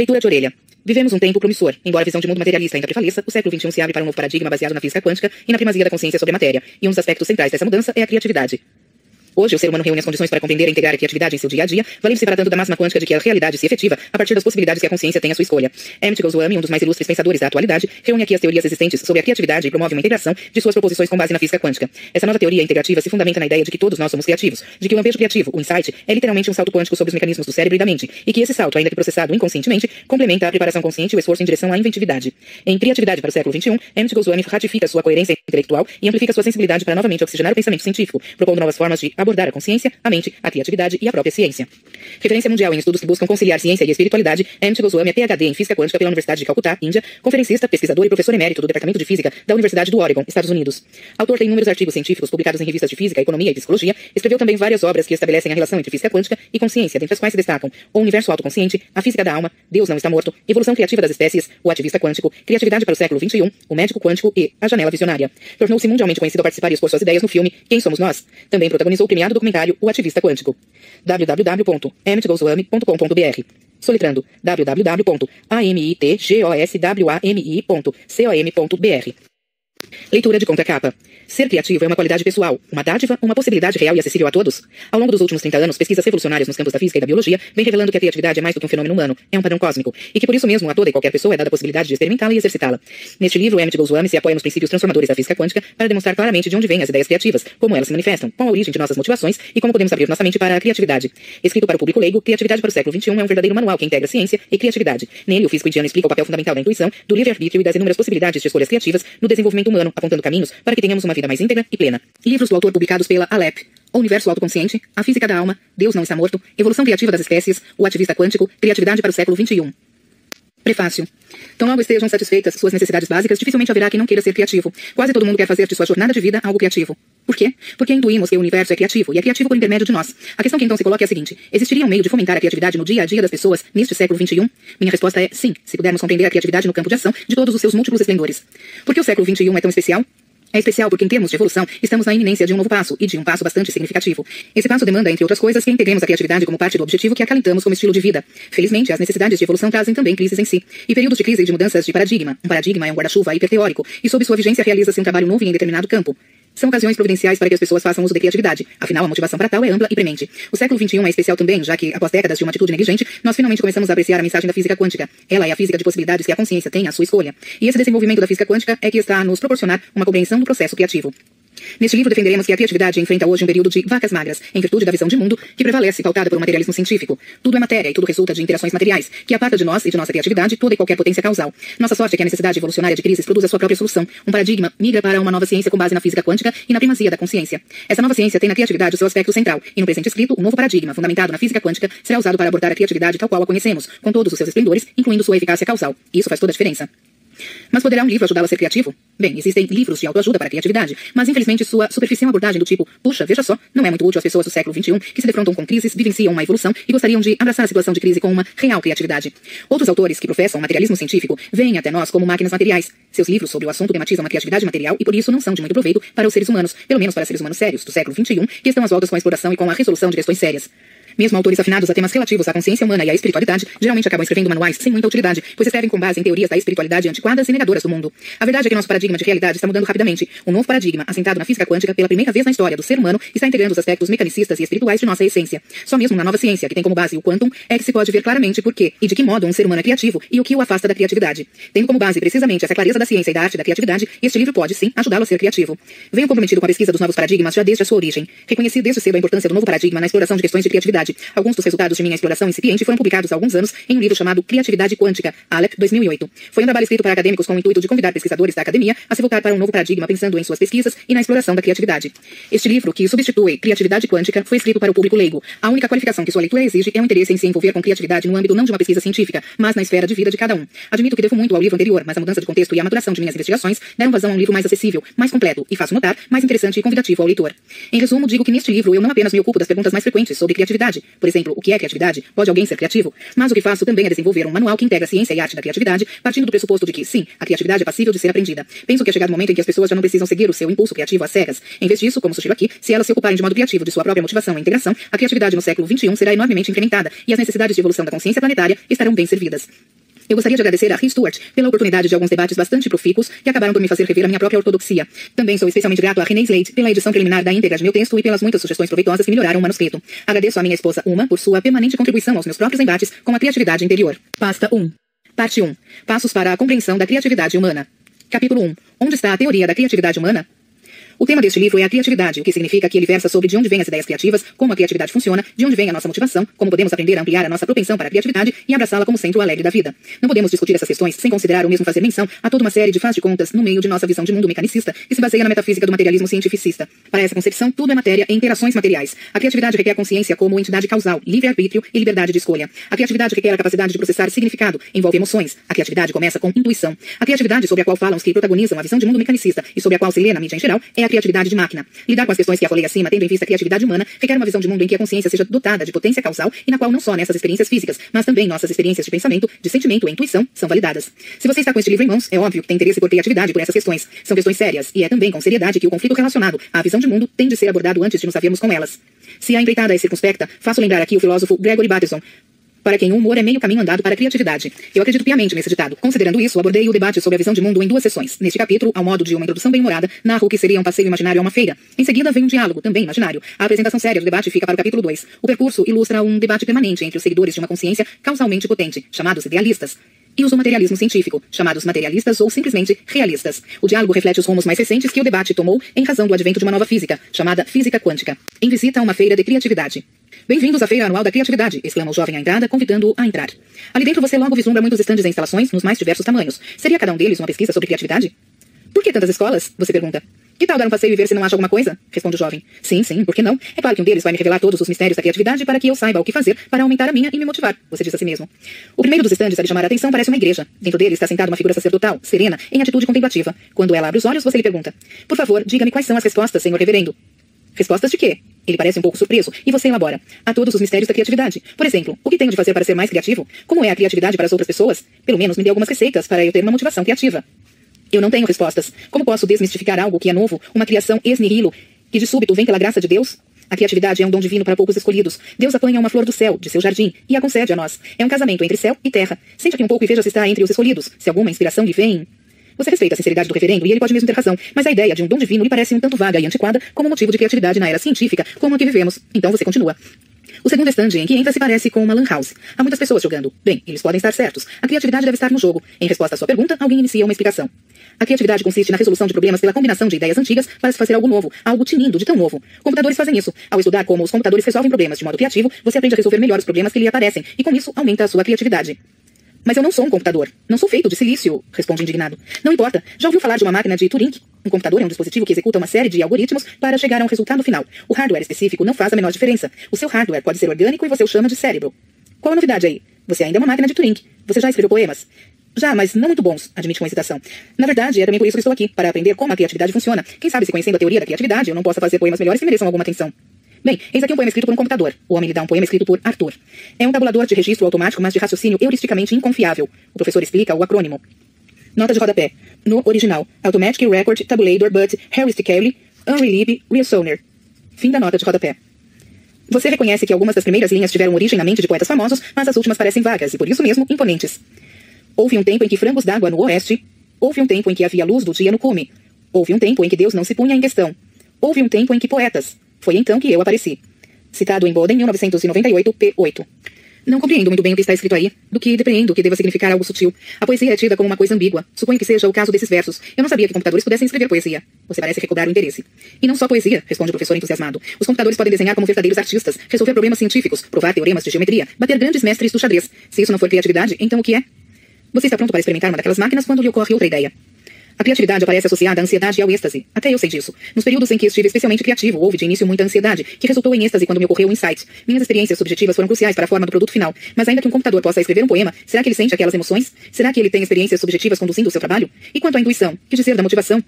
Leitura de orelha. Vivemos um tempo promissor. Embora a visão de mundo materialista ainda prevaleça, o século XXI se abre para um novo paradigma baseado na física quântica e na primazia da consciência sobre a matéria. E um dos aspectos centrais dessa mudança é a criatividade. Hoje, o ser humano reúne as condições para compreender e integrar a criatividade em seu dia a dia, valendo-se para tanto da máxima quântica de que a realidade se efetiva a partir das possibilidades que a consciência tem à sua escolha. Emmett Goswami, um dos mais ilustres pensadores da atualidade, reúne aqui as teorias existentes sobre a criatividade e promove uma integração de suas proposições com base na física quântica. Essa nova teoria integrativa se fundamenta na ideia de que todos nós somos criativos, de que o lampejo criativo, o insight, é literalmente um salto quântico sobre os mecanismos do cérebro e da mente, e que esse salto, ainda que processado inconscientemente, complementa a preparação consciente e o esforço em direção à inventividade. Em Criatividade para o século XXI, Emmett Goswami ratifica sua coerência intelectual e amplifica sua sensibilidade para novamente oxigenar o pensamento científico, propondo novas formas de abordar a consciência, a mente, a criatividade e a própria ciência. Referência mundial em estudos que buscam conciliar ciência e espiritualidade, Emmett Goswami é PhD em Física Quântica pela Universidade de Calcutá, Índia, conferencista, pesquisador e professor emérito do Departamento de Física da Universidade do Oregon, Estados Unidos. Autor tem inúmeros artigos científicos publicados em revistas de Física, Economia e Psicologia, escreveu também várias obras que estabelecem a relação entre física quântica e consciência, dentre as quais se destacam O Universo Autoconsciente, A Física da Alma, Deus Não Está Morto, Evolução Criativa das Espécies, O Ativista Quântico, Criatividade para o Século XXI, O Médico Quântico e A Janela Visionária. Tornou-se mundialmente conhecido ao participar e expor suas ideias no filme Quem Somos Nós. Também protagonizou premiado documentário O Ativista Quântico. www.emmetgoswami.com.br Soletrando www.amitgoswami.com.br Leitura de contracapa. Ser criativo é uma qualidade pessoal, uma dádiva, uma possibilidade real e acessível a todos? Ao longo dos últimos 30 anos, pesquisas revolucionárias nos campos da física e da biologia vêm revelando que a criatividade é mais do que um fenômeno humano, é um padrão cósmico, e que por isso mesmo a toda e qualquer pessoa é dada a possibilidade de experimentá-la e exercitá-la. Neste livro, Emmett Goswami se apoia nos princípios transformadores da física quântica para demonstrar claramente de onde vêm as ideias criativas, como elas se manifestam, qual a origem de nossas motivações e como podemos abrir nossa mente para a criatividade. Escrito para o público leigo, Criatividade para o século XXI é um verdadeiro manual que integra ciência e criatividade. Nele, o físico indiano explica o papel fundamental da intuição, do livre-arbítrio e das inúmeras possibilidades de escolhas criativas no desenvolvimento humano, apontando caminhos para que tenhamos uma vida mais íntegra e plena. Livros do autor publicados pela Alep. O Universo Autoconsciente, A Física da Alma, Deus Não Está Morto, Evolução Criativa das Espécies, O Ativista Quântico, Criatividade para o Século XXI. Prefácio. Tão logo estejam satisfeitas suas necessidades básicas, dificilmente haverá quem não queira ser criativo. Quase todo mundo quer fazer de sua jornada de vida algo criativo. Por quê? Porque intuímos que o universo é criativo, e é criativo por intermédio de nós. A questão que então se coloca é a seguinte: existiria um meio de fomentar a criatividade no dia a dia das pessoas neste século XXI? Minha resposta é sim, se pudermos compreender a criatividade no campo de ação de todos os seus múltiplos esplendores. Por que o século XXI é tão especial? É especial porque, em termos de evolução, estamos na iminência de um novo passo, e de um passo bastante significativo. Esse passo demanda, entre outras coisas, que integremos a criatividade como parte do objetivo que acalentamos como estilo de vida. Felizmente, as necessidades de evolução trazem também crises em si, e períodos de crise e de mudanças de paradigma. Um paradigma é um guarda-chuva hiperteórico, e sob sua vigência realiza-se um trabalho novo em determinado campo. São ocasiões providenciais para que as pessoas façam uso da criatividade. Afinal, a motivação para tal é ampla e premente. O século XXI é especial também, já que, após décadas de uma atitude negligente, nós finalmente começamos a apreciar a mensagem da física quântica. Ela é a física de possibilidades que a consciência tem à sua escolha. E esse desenvolvimento da física quântica é que está a nos proporcionar uma compreensão do processo criativo. Neste livro defenderemos que a criatividade enfrenta hoje um período de vacas magras, em virtude da visão de mundo que prevalece pautada por um materialismo científico. Tudo é matéria e tudo resulta de interações materiais, que aparta de nós e de nossa criatividade toda e qualquer potência causal. Nossa sorte é que a necessidade evolucionária de crises produz a sua própria solução. Um paradigma migra para uma nova ciência com base na física quântica e na primazia da consciência. Essa nova ciência tem na criatividade o seu aspecto central, e no presente escrito, um novo paradigma, fundamentado na física quântica, será usado para abordar a criatividade tal qual a conhecemos, com todos os seus esplendores, incluindo sua eficácia causal. Isso faz toda a diferença. Mas poderá um livro ajudá-lo a ser criativo? Bem, existem livros de autoajuda para a criatividade, mas infelizmente sua superficial abordagem do tipo, puxa, veja só, não é muito útil às pessoas do século XXI que se defrontam com crises, vivenciam uma evolução e gostariam de abraçar a situação de crise com uma real criatividade. Outros autores que professam materialismo científico vêm até nós como máquinas materiais. Seus livros sobre o assunto tematizam a criatividade material e por isso não são de muito proveito para os seres humanos, pelo menos para seres humanos sérios do século XXI, que estão às voltas com a exploração e com a resolução de questões sérias. Mesmo autores afinados a temas relativos à consciência humana e à espiritualidade geralmente acabam escrevendo manuais sem muita utilidade, pois escrevem com base em teorias da espiritualidade antiquadas e negadoras do mundo. A verdade é que nosso paradigma de realidade está mudando rapidamente. Um novo paradigma, assentado na física quântica pela primeira vez na história do ser humano, está integrando os aspectos mecanicistas e espirituais de nossa essência. Só mesmo na nova ciência, que tem como base o quantum, é que se pode ver claramente por que e de que modo um ser humano é criativo e o que o afasta da criatividade. Tendo como base precisamente essa clareza da ciência e da arte da criatividade, este livro pode, sim, ajudá-lo a ser criativo. Venho comprometido com a pesquisa dos novos paradigmas já desde a sua origem. Reconheci desde cedo a importância do novo paradigma na exploração de questões de criatividade. Alguns dos resultados de minha exploração incipiente foram publicados há alguns anos em um livro chamado Criatividade Quântica, Alep 2008. Foi um trabalho escrito para acadêmicos com o intuito de convidar pesquisadores da academia a se voltar para um novo paradigma pensando em suas pesquisas e na exploração da criatividade. Este livro, que substitui Criatividade Quântica, foi escrito para o público leigo. A única qualificação que sua leitura exige é o interesse em se envolver com criatividade no âmbito não de uma pesquisa científica, mas na esfera de vida de cada um. Admito que devo muito ao livro anterior, mas a mudança de contexto e a maturação de minhas investigações deram vazão a um livro mais acessível, mais completo e, faço notar, mais interessante e convidativo ao leitor. Em resumo, digo que neste livro eu não apenas me ocupo das perguntas mais frequentes sobre criatividade. Por exemplo, o que é criatividade? Pode alguém ser criativo? Mas o que faço também é desenvolver um manual que integra ciência e arte da criatividade, partindo do pressuposto de que, sim, a criatividade é passível de ser aprendida. Penso que é chegado o momento em que as pessoas já não precisam seguir o seu impulso criativo às cegas. Em vez disso, como sugiro aqui, se elas se ocuparem de modo criativo de sua própria motivação e integração, a criatividade no século XXI será enormemente incrementada e as necessidades de evolução da consciência planetária estarão bem servidas. Eu gostaria de agradecer a Rhys Stewart pela oportunidade de alguns debates bastante profícuos que acabaram por me fazer rever a minha própria ortodoxia. Também sou especialmente grato a René Slade pela edição preliminar da íntegra de meu texto e pelas muitas sugestões proveitosas que melhoraram o manuscrito. Agradeço à minha esposa Uma por sua permanente contribuição aos meus próprios embates com a criatividade interior. Pasta 1. Parte 1. Passos para a compreensão da criatividade humana. Capítulo 1. Onde está a teoria da criatividade humana? O tema deste livro é a criatividade, o que significa que ele versa sobre de onde vêm as ideias criativas, como a criatividade funciona, de onde vem a nossa motivação, como podemos aprender a ampliar a nossa propensão para a criatividade e abraçá-la como centro alegre da vida. Não podemos discutir essas questões sem considerar ou mesmo fazer menção a toda uma série de faz de contas no meio de nossa visão de mundo mecanicista que se baseia na metafísica do materialismo cientificista. Para essa concepção, tudo é matéria e interações materiais. A criatividade requer consciência como entidade causal, livre-arbítrio e liberdade de escolha. A criatividade requer a capacidade de processar significado, envolve emoções. A criatividade começa com intuição. A criatividade sobre a qual falam os que protagonizam a visão de mundo mecanicista e sobre a qual se lê na mídia em geral é a criatividade de máquina. Lidar com as questões que falei acima, tendo em vista a criatividade humana, requer uma visão de mundo em que a consciência seja dotada de potência causal e na qual não só nessas experiências físicas, mas também nossas experiências de pensamento, de sentimento e intuição são validadas. Se você está com este livro em mãos, é óbvio que tem interesse por criatividade por essas questões. São questões sérias, e é também com seriedade que o conflito relacionado à visão de mundo tem de ser abordado antes de nos havermos com elas. Se a empreitada é circunspecta, faço lembrar aqui o filósofo Gregory Bateson, para quem o humor é meio caminho andado para a criatividade. Eu acredito piamente nesse ditado. Considerando isso, abordei o debate sobre a visão de mundo em duas sessões. Neste capítulo, ao modo de uma introdução bem-humorada, narro o que seria um passeio imaginário a uma feira. Em seguida, vem um diálogo, também imaginário. A apresentação séria do debate fica para o capítulo 2. O percurso ilustra um debate permanente entre os seguidores de uma consciência causalmente potente, chamados idealistas, e os do materialismo científico, chamados materialistas ou simplesmente realistas. O diálogo reflete os rumos mais recentes que o debate tomou em razão do advento de uma nova física, chamada física quântica. Em visita a uma feira de criatividade. Bem-vindos à Feira Anual da Criatividade, exclama o jovem à entrada, convidando-o a entrar. Ali dentro você logo vislumbra muitos estandes e instalações nos mais diversos tamanhos. Seria cada um deles uma pesquisa sobre criatividade? Por que tantas escolas? Você pergunta. Que tal dar um passeio e ver se não acha alguma coisa? Responde o jovem. Sim, sim, por que não? É claro que um deles vai me revelar todos os mistérios da criatividade para que eu saiba o que fazer para aumentar a minha e me motivar. Você diz a si mesmo. O primeiro dos estandes a lhe chamar a atenção parece uma igreja. Dentro dele está sentada uma figura sacerdotal, serena, em atitude contemplativa. Quando ela abre os olhos, você lhe pergunta. Por favor, diga-me quais são as respostas, senhor reverendo. Respostas de quê? Ele parece um pouco surpreso, e você elabora. Há todos os mistérios da criatividade. Por exemplo, o que tenho de fazer para ser mais criativo? Como é a criatividade para as outras pessoas? Pelo menos me dê algumas receitas para eu ter uma motivação criativa. Eu não tenho respostas. Como posso desmistificar algo que é novo, uma criação ex nihilo, que de súbito vem pela graça de Deus? A criatividade é um dom divino para poucos escolhidos. Deus apanha uma flor do céu, de seu jardim, e a concede a nós. É um casamento entre céu e terra. Sente aqui um pouco e veja se está entre os escolhidos. Se alguma inspiração lhe vem. Você respeita a sinceridade do reverendo e ele pode mesmo ter razão, mas a ideia de um dom divino lhe parece um tanto vaga e antiquada como motivo de criatividade na era científica como a que vivemos. Então você continua. O segundo stand em que entra se parece com uma lan house. Há muitas pessoas jogando. Bem, eles podem estar certos. A criatividade deve estar no jogo. Em resposta à sua pergunta, alguém inicia uma explicação. A criatividade consiste na resolução de problemas pela combinação de ideias antigas para se fazer algo novo, algo tinindo de tão novo. Computadores fazem isso. Ao estudar como os computadores resolvem problemas de modo criativo, você aprende a resolver melhor os problemas que lhe aparecem, e com isso aumenta a sua criatividade. Mas eu não sou um computador. Não sou feito de silício, responde indignado. Não importa. Já ouviu falar de uma máquina de Turing? Um computador é um dispositivo que executa uma série de algoritmos para chegar a um resultado final. O hardware específico não faz a menor diferença. O seu hardware pode ser orgânico e você o chama de cérebro. Qual a novidade aí? Você ainda é uma máquina de Turing. Você já escreveu poemas? Já, mas não muito bons, admite com hesitação. Na verdade, é também por isso que estou aqui, para aprender como a criatividade funciona. Quem sabe se conhecendo a teoria da criatividade, eu não possa fazer poemas melhores que mereçam alguma atenção. Bem, eis aqui um poema escrito por um computador. O homem lhe dá um poema escrito por Arthur. É um tabulador de registro automático, mas de raciocínio heuristicamente inconfiável. O professor explica o acrônimo. Nota de rodapé. No original. Automatic Record Tabulator but heuristically unreliable reasoner. Fim da nota de rodapé. Você reconhece que algumas das primeiras linhas tiveram origem na mente de poetas famosos, mas as últimas parecem vagas e por isso mesmo imponentes. Houve um tempo em que frangos d'água no oeste. Houve um tempo em que havia luz do dia no cume. Houve um tempo em que Deus não se punha em questão. Houve um tempo em que poetas, foi então que eu apareci. Citado em Boden, 1998, p8. Não compreendo muito bem o que está escrito aí, do que depreendo que deva significar algo sutil. A poesia é tida como uma coisa ambígua. Suponho que seja o caso desses versos. Eu não sabia que computadores pudessem escrever poesia. Você parece recobrar o interesse. E não só poesia, responde o professor entusiasmado. Os computadores podem desenhar como verdadeiros artistas, resolver problemas científicos, provar teoremas de geometria, bater grandes mestres do xadrez. Se isso não for criatividade, então o que é? Você está pronto para experimentar uma daquelas máquinas quando lhe ocorre outra ideia. A criatividade aparece associada à ansiedade e ao êxtase. Até eu sei disso. Nos períodos em que estive especialmente criativo, houve de início muita ansiedade, que resultou em êxtase quando me ocorreu o insight. Minhas experiências subjetivas foram cruciais para a forma do produto final. Mas ainda que um computador possa escrever um poema, será que ele sente aquelas emoções? Será que ele tem experiências subjetivas conduzindo o seu trabalho? E quanto à intuição? Que dizer da motivação?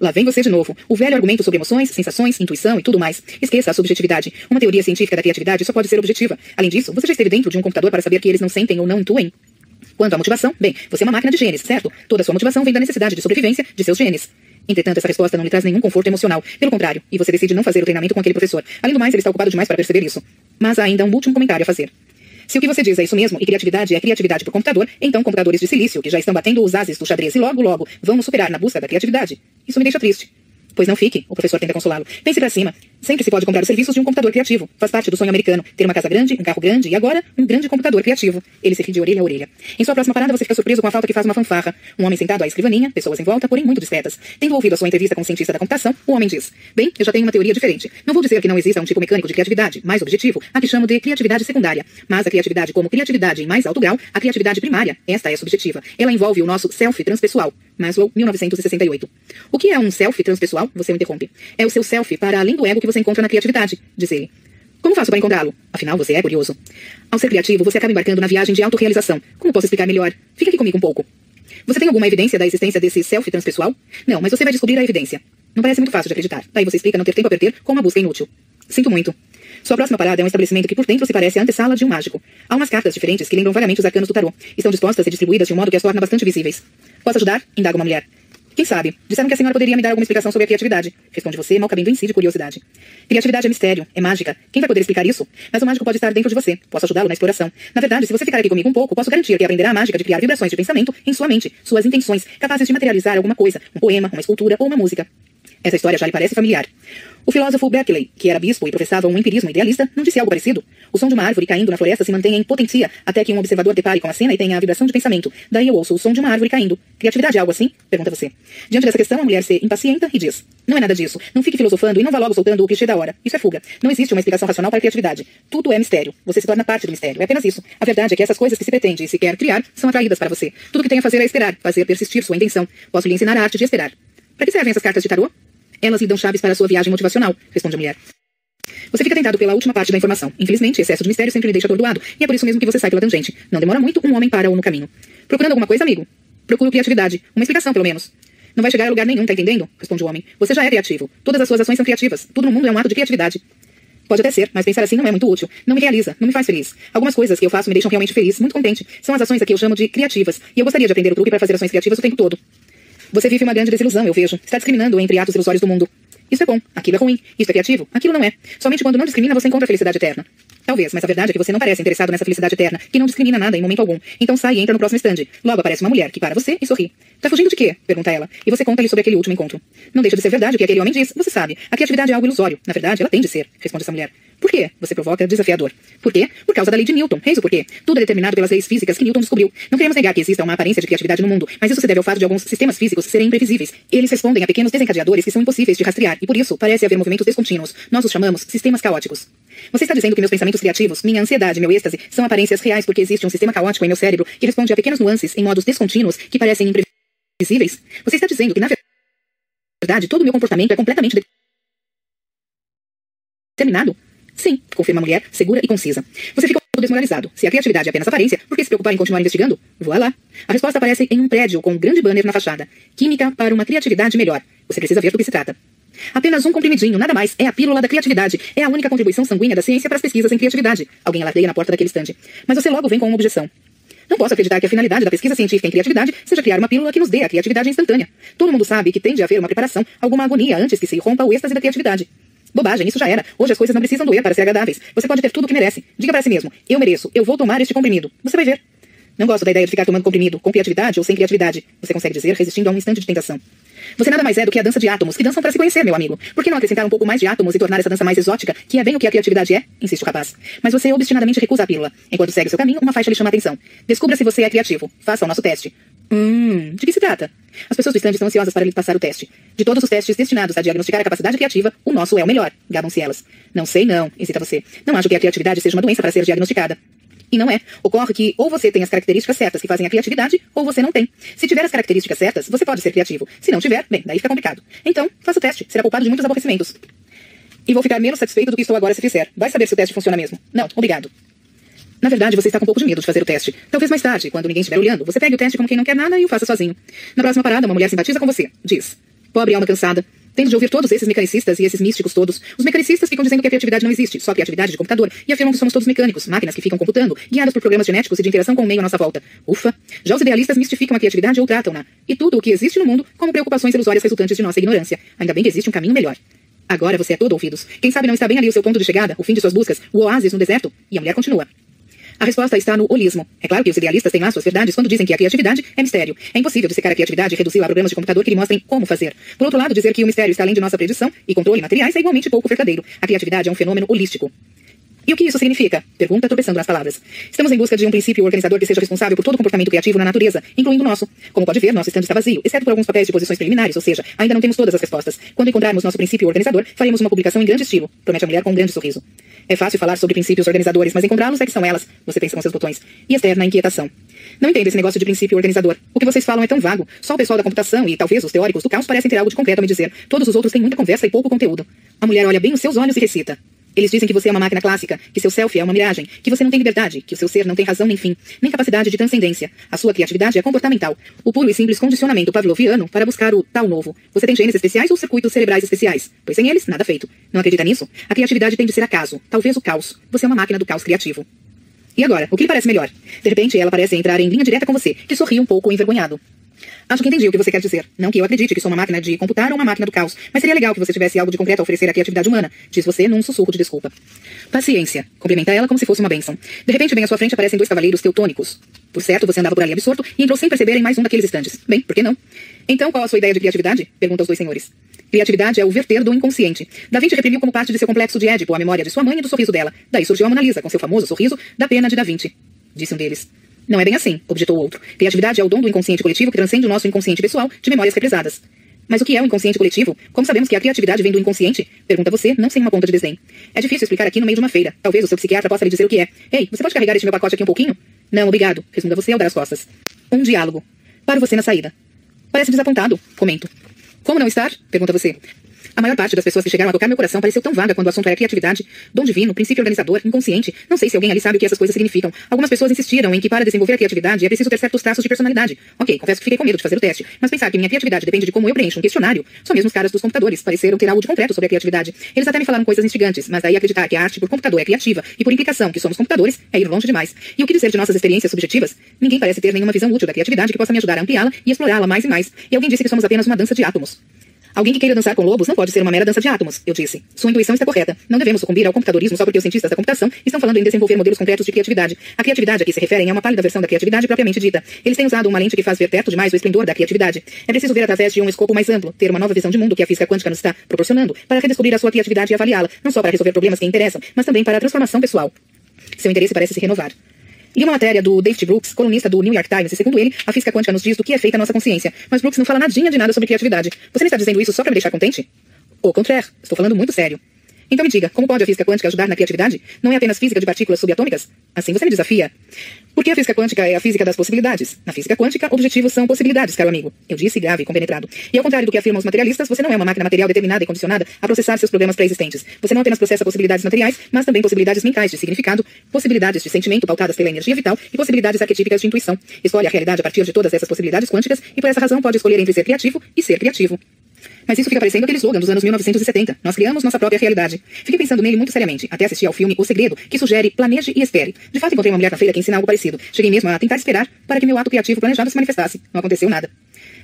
Lá vem você de novo. O velho argumento sobre emoções, sensações, intuição e tudo mais. Esqueça a subjetividade. Uma teoria científica da criatividade só pode ser objetiva. Além disso, você já esteve dentro de um computador para saber que eles não sentem ou não intuem? Quanto à motivação, bem, você é uma máquina de genes, certo? Toda sua motivação vem da necessidade de sobrevivência de seus genes. Entretanto, essa resposta não lhe traz nenhum conforto emocional. Pelo contrário, e você decide não fazer o treinamento com aquele professor. Além do mais, ele está ocupado demais para perceber isso. Mas há ainda um último comentário a fazer. Se o que você diz é isso mesmo, e criatividade é criatividade por computador, então computadores de silício, que já estão batendo os ases do xadrez e logo, logo vão nos superar na busca da criatividade. Isso me deixa triste. Pois não fique, o professor tenta consolá-lo. Pense para cima. Sempre se pode comprar os serviços de um computador criativo. Faz parte do sonho americano. Ter uma casa grande, um carro grande e agora um grande computador criativo. Ele se ri de orelha a orelha. Em sua próxima parada você fica surpreso com a falta que faz uma fanfarra. Um homem sentado à escrivaninha, pessoas em volta, porém muito discretas. Tendo ouvido a sua entrevista com o um cientista da computação, o homem diz: Bem, eu já tenho uma teoria diferente. Não vou dizer que não exista um tipo mecânico de criatividade, mais objetivo, a que chamo de criatividade secundária. Mas a criatividade como criatividade em mais alto grau, a criatividade primária, esta é subjetiva. Ela envolve o nosso self transpessoal. Maslow, 1968. O que é um self transpessoal? Você me interrompe. É o seu self para além do ego que você encontra na criatividade, diz ele. Como faço para encontrá-lo? Afinal, você é curioso. Ao ser criativo, você acaba embarcando na viagem de autorrealização. Como posso explicar melhor? Fica aqui comigo um pouco. Você tem alguma evidência da existência desse self transpessoal? Não, mas você vai descobrir a evidência. Não parece muito fácil de acreditar. Daí você explica não ter tempo a perder com uma busca inútil. Sinto muito. Sua próxima parada é um estabelecimento que por dentro se parece a antessala de um mágico. Há umas cartas diferentes que lembram vagamente os arcanos do tarô. Estão dispostas e distribuídas de um modo que as torna bastante visíveis. Posso ajudar? Indaga uma mulher. Quem sabe? Disseram que a senhora poderia me dar alguma explicação sobre a criatividade. Responde você, mal cabendo em si de curiosidade. Criatividade é mistério, é mágica. Quem vai poder explicar isso? Mas o mágico pode estar dentro de você. Posso ajudá-lo na exploração. Na verdade, se você ficar aqui comigo um pouco, posso garantir que aprenderá a mágica de criar vibrações de pensamento em sua mente, suas intenções, capazes de materializar alguma coisa, um poema, uma escultura ou uma música. Essa história já lhe parece familiar. O filósofo Berkeley, que era bispo e professava um empirismo idealista, não disse algo parecido. O som de uma árvore caindo na floresta se mantém em potencia até que um observador depare com a cena e tenha a vibração de pensamento. Daí eu ouço o som de uma árvore caindo. Criatividade é algo assim? Pergunta você. Diante dessa questão, a mulher se impacienta e diz: Não é nada disso. Não fique filosofando e não vá logo soltando o clichê da hora. Isso é fuga. Não existe uma explicação racional para a criatividade. Tudo é mistério. Você se torna parte do mistério. É apenas isso. A verdade é que essas coisas que se pretende e se quer criar são atraídas para você. Tudo que tem a fazer é esperar, fazer persistir sua intenção. Posso lhe ensinar a arte de esperar. Para que servem essas cartas de tarô? Elas lhe dão chaves para a sua viagem motivacional, responde a mulher. Você fica tentado pela última parte da informação. Infelizmente, excesso de mistério sempre lhe deixa atordoado, e é por isso mesmo que você sai pela tangente. Não demora muito, um homem para-o no caminho. Procurando alguma coisa, amigo? Procuro criatividade. Uma explicação, pelo menos. Não vai chegar a lugar nenhum, tá entendendo? Responde o homem. Você já é criativo. Todas as suas ações são criativas. Tudo no mundo é um ato de criatividade. Pode até ser, mas pensar assim não é muito útil. Não me realiza, não me faz feliz. Algumas coisas que eu faço me deixam realmente feliz, muito contente. São as ações a que eu chamo de criativas, e eu gostaria de aprender o truque para fazer ações criativas o tempo todo. Você vive uma grande desilusão, eu vejo. Está discriminando entre atos ilusórios do mundo. Isso é bom, aquilo é ruim. Isso é criativo, aquilo não é. Somente quando não discrimina você encontra a felicidade eterna. Talvez, mas a verdade é que você não parece interessado nessa felicidade eterna, que não discrimina nada em momento algum. Então sai e entra no próximo stand. Logo aparece uma mulher que para você e sorri. Tá fugindo de quê? Pergunta ela. E você conta-lhe sobre aquele último encontro. Não deixa de ser verdade o que aquele homem diz. Você sabe. A criatividade é algo ilusório. Na verdade, ela tem de ser, responde essa mulher. Por quê? Você provoca desafiador. Por quê? Por causa da lei de Newton. Eis o porquê. Tudo é determinado pelas leis físicas que Newton descobriu. Não queremos negar que exista uma aparência de criatividade no mundo, mas isso se deve ao fato de alguns sistemas físicos serem imprevisíveis. Eles respondem a pequenos desencadeadores que são impossíveis de rastrear, e por isso parece haver movimentos descontínuos. Nós os chamamos sistemas caóticos. Você está dizendo que meus pensamentos criativos, minha ansiedade, meu êxtase, são aparências reais porque existe um sistema caótico em meu cérebro que responde a pequenas nuances em modos descontínuos que parecem imprevisíveis? Você está dizendo que, na verdade, todo o meu comportamento é completamente determinado? Sim, confirma a mulher, segura e concisa. Você fica desmoralizado. Se a criatividade é apenas aparência, por que se preocupar em continuar investigando? Voa lá. A resposta aparece em um prédio com um grande banner na fachada. Química para uma criatividade melhor. Você precisa ver do que se trata. Apenas um comprimidinho, nada mais. É a pílula da criatividade. É a única contribuição sanguínea da ciência para as pesquisas em criatividade. Alguém alardeia na porta daquele estande. Mas você logo vem com uma objeção. Não posso acreditar que a finalidade da pesquisa científica em criatividade seja criar uma pílula que nos dê a criatividade instantânea. Todo mundo sabe que tem de haver uma preparação, alguma agonia antes que se rompa o êxtase da criatividade. Bobagem, isso já era. Hoje as coisas não precisam doer para ser agradáveis. Você pode ter tudo o que merece. Diga para si mesmo: eu mereço, eu vou tomar este comprimido. Você vai ver. Não gosto da ideia de ficar tomando comprimido, com criatividade ou sem criatividade. Você consegue dizer, resistindo a um instante de tentação. Você nada mais é do que a dança de átomos, que dançam para se conhecer, meu amigo. Por que não acrescentar um pouco mais de átomos e tornar essa dança mais exótica, que é bem o que a criatividade é? Insiste o rapaz. Mas você obstinadamente recusa a pílula. Enquanto segue seu caminho, uma faixa lhe chama a atenção. Descubra se você é criativo. Faça o nosso teste. Hum, de que se trata? As pessoas do stand estão ansiosas para lhe passar o teste. De todos os testes destinados a diagnosticar a capacidade criativa, o nosso é o melhor, gabam-se elas. Não sei não, incita você. Não acho que a criatividade seja uma doença para ser diagnosticada. E não é. Ocorre que ou você tem as características certas que fazem a criatividade, ou você não tem. Se tiver as características certas, você pode ser criativo. Se não tiver, bem, daí fica complicado. Então, faça o teste. Será culpado de muitos aborrecimentos. E vou ficar menos satisfeito do que estou agora se fizer. Vai saber se o teste funciona mesmo. Não, obrigado. Na verdade, você está com um pouco de medo de fazer o teste. Talvez mais tarde, quando ninguém estiver olhando, você pegue o teste como quem não quer nada e o faça sozinho. Na próxima parada, uma mulher simpatiza com você. Diz: Pobre alma cansada. Tendo de ouvir todos esses mecanicistas e esses místicos todos. Os mecanicistas ficam dizendo que a criatividade não existe, só criatividade de computador, e afirmam que somos todos mecânicos, máquinas que ficam computando, guiadas por programas genéticos e de interação com o meio à nossa volta. Ufa! Já os idealistas mistificam a criatividade ou tratam-na. E tudo o que existe no mundo como preocupações ilusórias resultantes de nossa ignorância. Ainda bem que existe um caminho melhor. Agora você é todo ouvidos. Quem sabe não está bem ali o seu ponto de chegada, o fim de suas buscas, o oásis no deserto? E a mulher continua. A resposta está no holismo. É claro que os idealistas têm lá suas verdades quando dizem que a criatividade é mistério. É impossível dissecar a criatividade e reduzi-la a programas de computador que lhe mostrem como fazer. Por outro lado, dizer que o mistério está além de nossa predição e controle materiais é igualmente pouco verdadeiro. A criatividade é um fenômeno holístico. E o que isso significa? Pergunta, tropeçando nas palavras. Estamos em busca de um princípio organizador que seja responsável por todo comportamento criativo na natureza, incluindo o nosso. Como pode ver, nosso estande está vazio, exceto por alguns papéis de posições preliminares, ou seja, ainda não temos todas as respostas. Quando encontrarmos nosso princípio organizador, faremos uma publicação em grande estilo, promete a mulher com um grande sorriso. É fácil falar sobre princípios organizadores, mas encontrá-los é que são elas, você pensa com seus botões. E externa inquietação. Não entendo esse negócio de princípio organizador. O que vocês falam é tão vago. Só o pessoal da computação e talvez os teóricos do caos parecem ter algo de concreto a me dizer. Todos os outros têm muita conversa e pouco conteúdo. A mulher olha bem nos seus olhos e recita. Eles dizem que você é uma máquina clássica, que seu selfie é uma miragem, que você não tem liberdade, que o seu ser não tem razão nem fim, nem capacidade de transcendência. A sua criatividade é comportamental, o puro e simples condicionamento pavloviano para buscar o tal novo. Você tem genes especiais ou circuitos cerebrais especiais? Pois sem eles, nada feito. Não acredita nisso? A criatividade tem de ser acaso, talvez o caos. Você é uma máquina do caos criativo. E agora, o que lhe parece melhor? De repente, ela parece entrar em linha direta com você, que sorri um pouco envergonhado. Acho que entendi o que você quer dizer. Não que eu acredite que sou uma máquina de computar ou uma máquina do caos, mas seria legal que você tivesse algo de concreto a oferecer à criatividade humana, diz você num sussurro de desculpa. Paciência. Complementa ela como se fosse uma bênção. De repente, bem à sua frente aparecem dois cavaleiros teutônicos. Por certo, você andava por ali absorto e entrou sem perceber em mais um daqueles estandes. Bem, por que não? Então, qual a sua ideia de criatividade? Pergunta os dois senhores. Criatividade é o verter do inconsciente. Da Vinci reprimiu como parte de seu complexo de Édipo a memória de sua mãe e do sorriso dela. Daí surgiu a Mona Lisa, com seu famoso sorriso da pena de Da Vinci. Disse um deles. Não é bem assim, objetou o outro. Criatividade é o dom do inconsciente coletivo que transcende o nosso inconsciente pessoal de memórias represadas. Mas o que é o inconsciente coletivo? Como sabemos que a criatividade vem do inconsciente? Pergunta você, não sem uma ponta de desdém. É difícil explicar aqui no meio de uma feira. Talvez o seu psiquiatra possa lhe dizer o que é. Ei, você pode carregar este meu pacote aqui um pouquinho? Não, obrigado. Responda você ao dar as costas. Um diálogo. Paro você na saída. Parece desapontado, comento. Como não estar? Pergunta você. A maior parte das pessoas que chegaram a tocar meu coração pareceu tão vaga quando o assunto era criatividade, dom divino, princípio organizador, inconsciente. Não sei se alguém ali sabe o que essas coisas significam. Algumas pessoas insistiram em que para desenvolver a criatividade é preciso ter certos traços de personalidade. Ok, confesso que fiquei com medo de fazer o teste, mas pensar que minha criatividade depende de como eu preencho um questionário, só mesmo os caras dos computadores pareceram ter algo de concreto sobre a criatividade. Eles até me falaram coisas instigantes, mas daí acreditar que a arte por computador é criativa e por implicação que somos computadores é ir longe demais. E o que dizer de nossas experiências subjetivas? Ninguém parece ter nenhuma visão útil da criatividade que possa me ajudar a ampliá-la e explorá-la mais e mais. E alguém disse que somos apenas uma dança de átomos. Alguém que queira dançar com lobos não pode ser uma mera dança de átomos, eu disse. Sua intuição está correta. Não devemos sucumbir ao computadorismo só porque os cientistas da computação estão falando em desenvolver modelos concretos de criatividade. A criatividade a que se referem é uma pálida versão da criatividade propriamente dita. Eles têm usado uma lente que faz ver perto demais o esplendor da criatividade. É preciso ver através de um escopo mais amplo, ter uma nova visão de mundo que a física quântica nos está proporcionando, para redescobrir a sua criatividade e avaliá-la, não só para resolver problemas que interessam, mas também para a transformação pessoal. Seu interesse parece se renovar. Li uma matéria do David Brooks, colunista do New York Times, e segundo ele, a física quântica nos diz do que é feita a nossa consciência. Mas Brooks não fala nadinha de nada sobre criatividade. Você não está dizendo isso só para me deixar contente? Au contraire, estou falando muito sério. Então me diga, como pode a física quântica ajudar na criatividade? Não é apenas física de partículas subatômicas? Assim você me desafia. Porque a física quântica é a física das possibilidades. Na física quântica, objetivos são possibilidades, caro amigo. Eu disse grave e compenetrado. E ao contrário do que afirmam os materialistas, você não é uma máquina material determinada e condicionada a processar seus problemas pré-existentes. Você não apenas processa possibilidades materiais, mas também possibilidades mentais de significado, possibilidades de sentimento pautadas pela energia vital e possibilidades arquetípicas de intuição. Escolhe a realidade a partir de todas essas possibilidades quânticas e por essa razão pode escolher entre ser criativo e ser criativo. Mas isso fica parecendo aquele slogan dos anos 1970. Nós criamos nossa própria realidade. Fiquei pensando nele muito seriamente, até assistir ao filme O Segredo, que sugere planeje e espere. De fato, encontrei uma mulher na feira que ensina algo parecido. Cheguei mesmo a tentar esperar para que meu ato criativo planejado se manifestasse. Não aconteceu nada.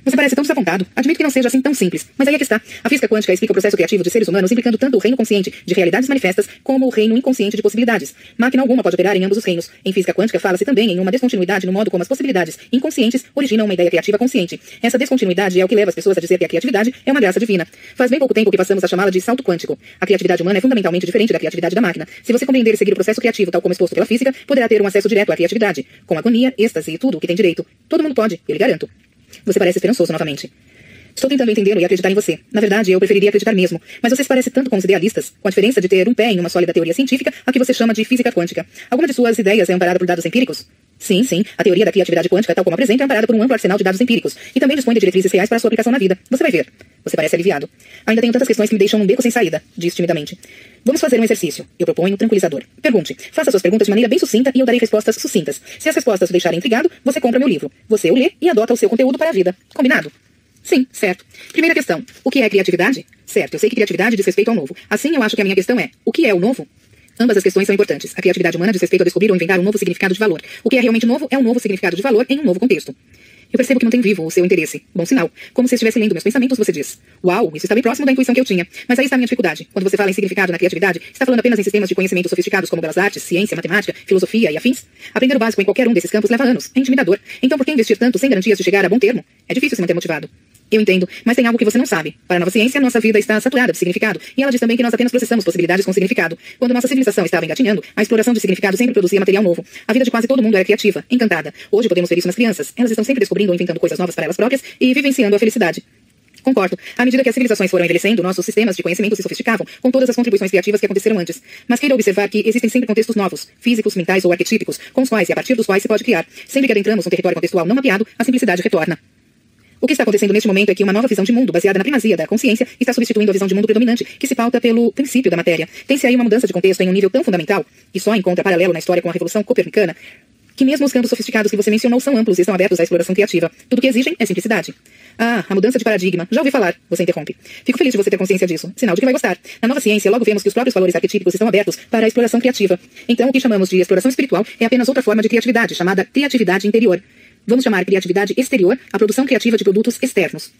Você parece tão desapontado. Admito que não seja assim tão simples, mas aí é que está. A física quântica explica o processo criativo de seres humanos, implicando tanto o reino consciente de realidades manifestas como o reino inconsciente de possibilidades. Máquina alguma pode operar em ambos os reinos. Em física quântica fala-se também em uma descontinuidade no modo como as possibilidades inconscientes originam uma ideia criativa consciente. Essa descontinuidade é o que leva as pessoas a dizer que a criatividade é uma graça divina. Faz bem pouco tempo que passamos a chamá-la de salto quântico. A criatividade humana é fundamentalmente diferente da criatividade da máquina. Se você compreender e seguir o processo criativo tal como exposto pela física, poderá ter um acesso direto à criatividade, com agonia, êxtase e tudo o que tem direito. Todo mundo pode, eu lhe garanto. Você parece esperançoso novamente. Estou tentando entendê-lo e acreditar em você. Na verdade, eu preferiria acreditar mesmo. Mas você se parece tanto com os idealistas, com a diferença de ter um pé em uma sólida teoria científica, a que você chama de física quântica. Alguma de suas ideias é amparada por dados empíricos? Sim, sim. A teoria da criatividade quântica, tal como apresenta, é amparada por um amplo arsenal de dados empíricos. E também dispõe de diretrizes reais para sua aplicação na vida. Você vai ver. Você parece aliviado. Ainda tenho tantas questões que me deixam um beco sem saída, diz timidamente. Vamos fazer um exercício. Eu proponho um tranquilizador. Pergunte. Faça suas perguntas de maneira bem sucinta e eu darei respostas sucintas. Se as respostas o deixarem intrigado, você compra meu livro. Você o lê e adota o seu conteúdo para a vida. Combinado? Sim, certo. Primeira questão. O que é criatividade? Certo, eu sei que criatividade diz respeito ao novo. Assim, eu acho que a minha questão é: o que é o novo? Ambas as questões são importantes. A criatividade humana diz respeito a descobrir ou inventar um novo significado de valor. O que é realmente novo é um novo significado de valor em um novo contexto. Eu percebo que mantém vivo o seu interesse. Bom sinal. Como se estivesse lendo meus pensamentos, você diz. Uau, isso está bem próximo da intuição que eu tinha. Mas aí está a minha dificuldade. Quando você fala em significado na criatividade, está falando apenas em sistemas de conhecimento sofisticados como belas artes, ciência, matemática, filosofia e afins? Aprender o básico em qualquer um desses campos leva anos. É intimidador. Então por que investir tanto sem garantias de chegar a bom termo? É difícil se manter motivado. Eu entendo, mas tem algo que você não sabe. Para a nova ciência, nossa vida está saturada de significado. E ela diz também que nós apenas processamos possibilidades com significado. Quando nossa civilização estava engatinhando, a exploração de significado sempre produzia material novo. A vida de quase todo mundo era criativa, encantada. Hoje podemos ver isso nas crianças. Elas estão sempre descobrindo ou inventando coisas novas para elas próprias e vivenciando a felicidade. Concordo. À medida que as civilizações foram envelhecendo, nossos sistemas de conhecimento se sofisticavam, com todas as contribuições criativas que aconteceram antes. Mas queira observar que existem sempre contextos novos, físicos, mentais ou arquetípicos, com os quais e a partir dos quais se pode criar. Sempre que adentramos um território contextual não mapeado, a simplicidade retorna. O que está acontecendo neste momento é que uma nova visão de mundo, baseada na primazia da consciência, está substituindo a visão de mundo predominante, que se pauta pelo princípio da matéria. Tem-se aí uma mudança de contexto em um nível tão fundamental, e só encontra paralelo na história com a Revolução Copernicana, que mesmo os campos sofisticados que você mencionou são amplos e estão abertos à exploração criativa. Tudo o que exigem é simplicidade. Ah, a mudança de paradigma. Já ouvi falar. Você interrompe. Fico feliz de você ter consciência disso. Sinal de que vai gostar. Na nova ciência, logo vemos que os próprios valores arquetípicos estão abertos para a exploração criativa. Então, o que chamamos de exploração espiritual é apenas outra forma de criatividade, chamada criatividade interior. Vamos chamar criatividade exterior a produção criativa de produtos externos.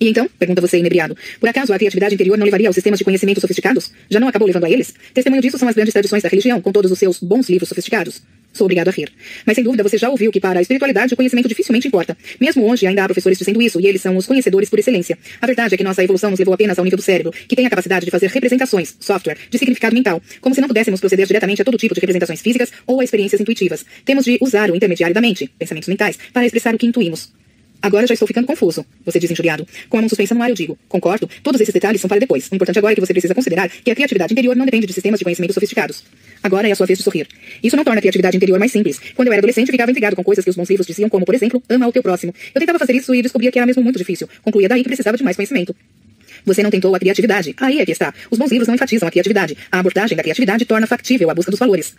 E então, pergunta você inebriado, por acaso a criatividade interior não levaria aos sistemas de conhecimento sofisticados? Já não acabou levando a eles? Testemunho disso são as grandes tradições da religião, com todos os seus bons livros sofisticados. Sou obrigado a rir. Mas sem dúvida você já ouviu que para a espiritualidade o conhecimento dificilmente importa. Mesmo hoje ainda há professores dizendo isso, e eles são os conhecedores por excelência. A verdade é que nossa evolução nos levou apenas ao nível do cérebro, que tem a capacidade de fazer representações, software, de significado mental, como se não pudéssemos proceder diretamente a todo tipo de representações físicas ou a experiências intuitivas. Temos de usar o intermediário da mente, pensamentos mentais, para expressar o que intuímos. Agora já estou ficando confuso, você diz injuriado. Com a mão suspensa no ar, eu digo. Concordo, todos esses detalhes são para depois. O importante agora é que você precisa considerar que a criatividade interior não depende de sistemas de conhecimento sofisticados. Agora é a sua vez de sorrir. Isso não torna a criatividade interior mais simples. Quando eu era adolescente, ficava intrigado com coisas que os bons livros diziam, como, por exemplo, ama o teu próximo. Eu tentava fazer isso e descobria que era mesmo muito difícil. Concluía daí que precisava de mais conhecimento. Você não tentou a criatividade. Aí é que está. Os bons livros não enfatizam a criatividade. A abordagem da criatividade torna factível a busca dos valores.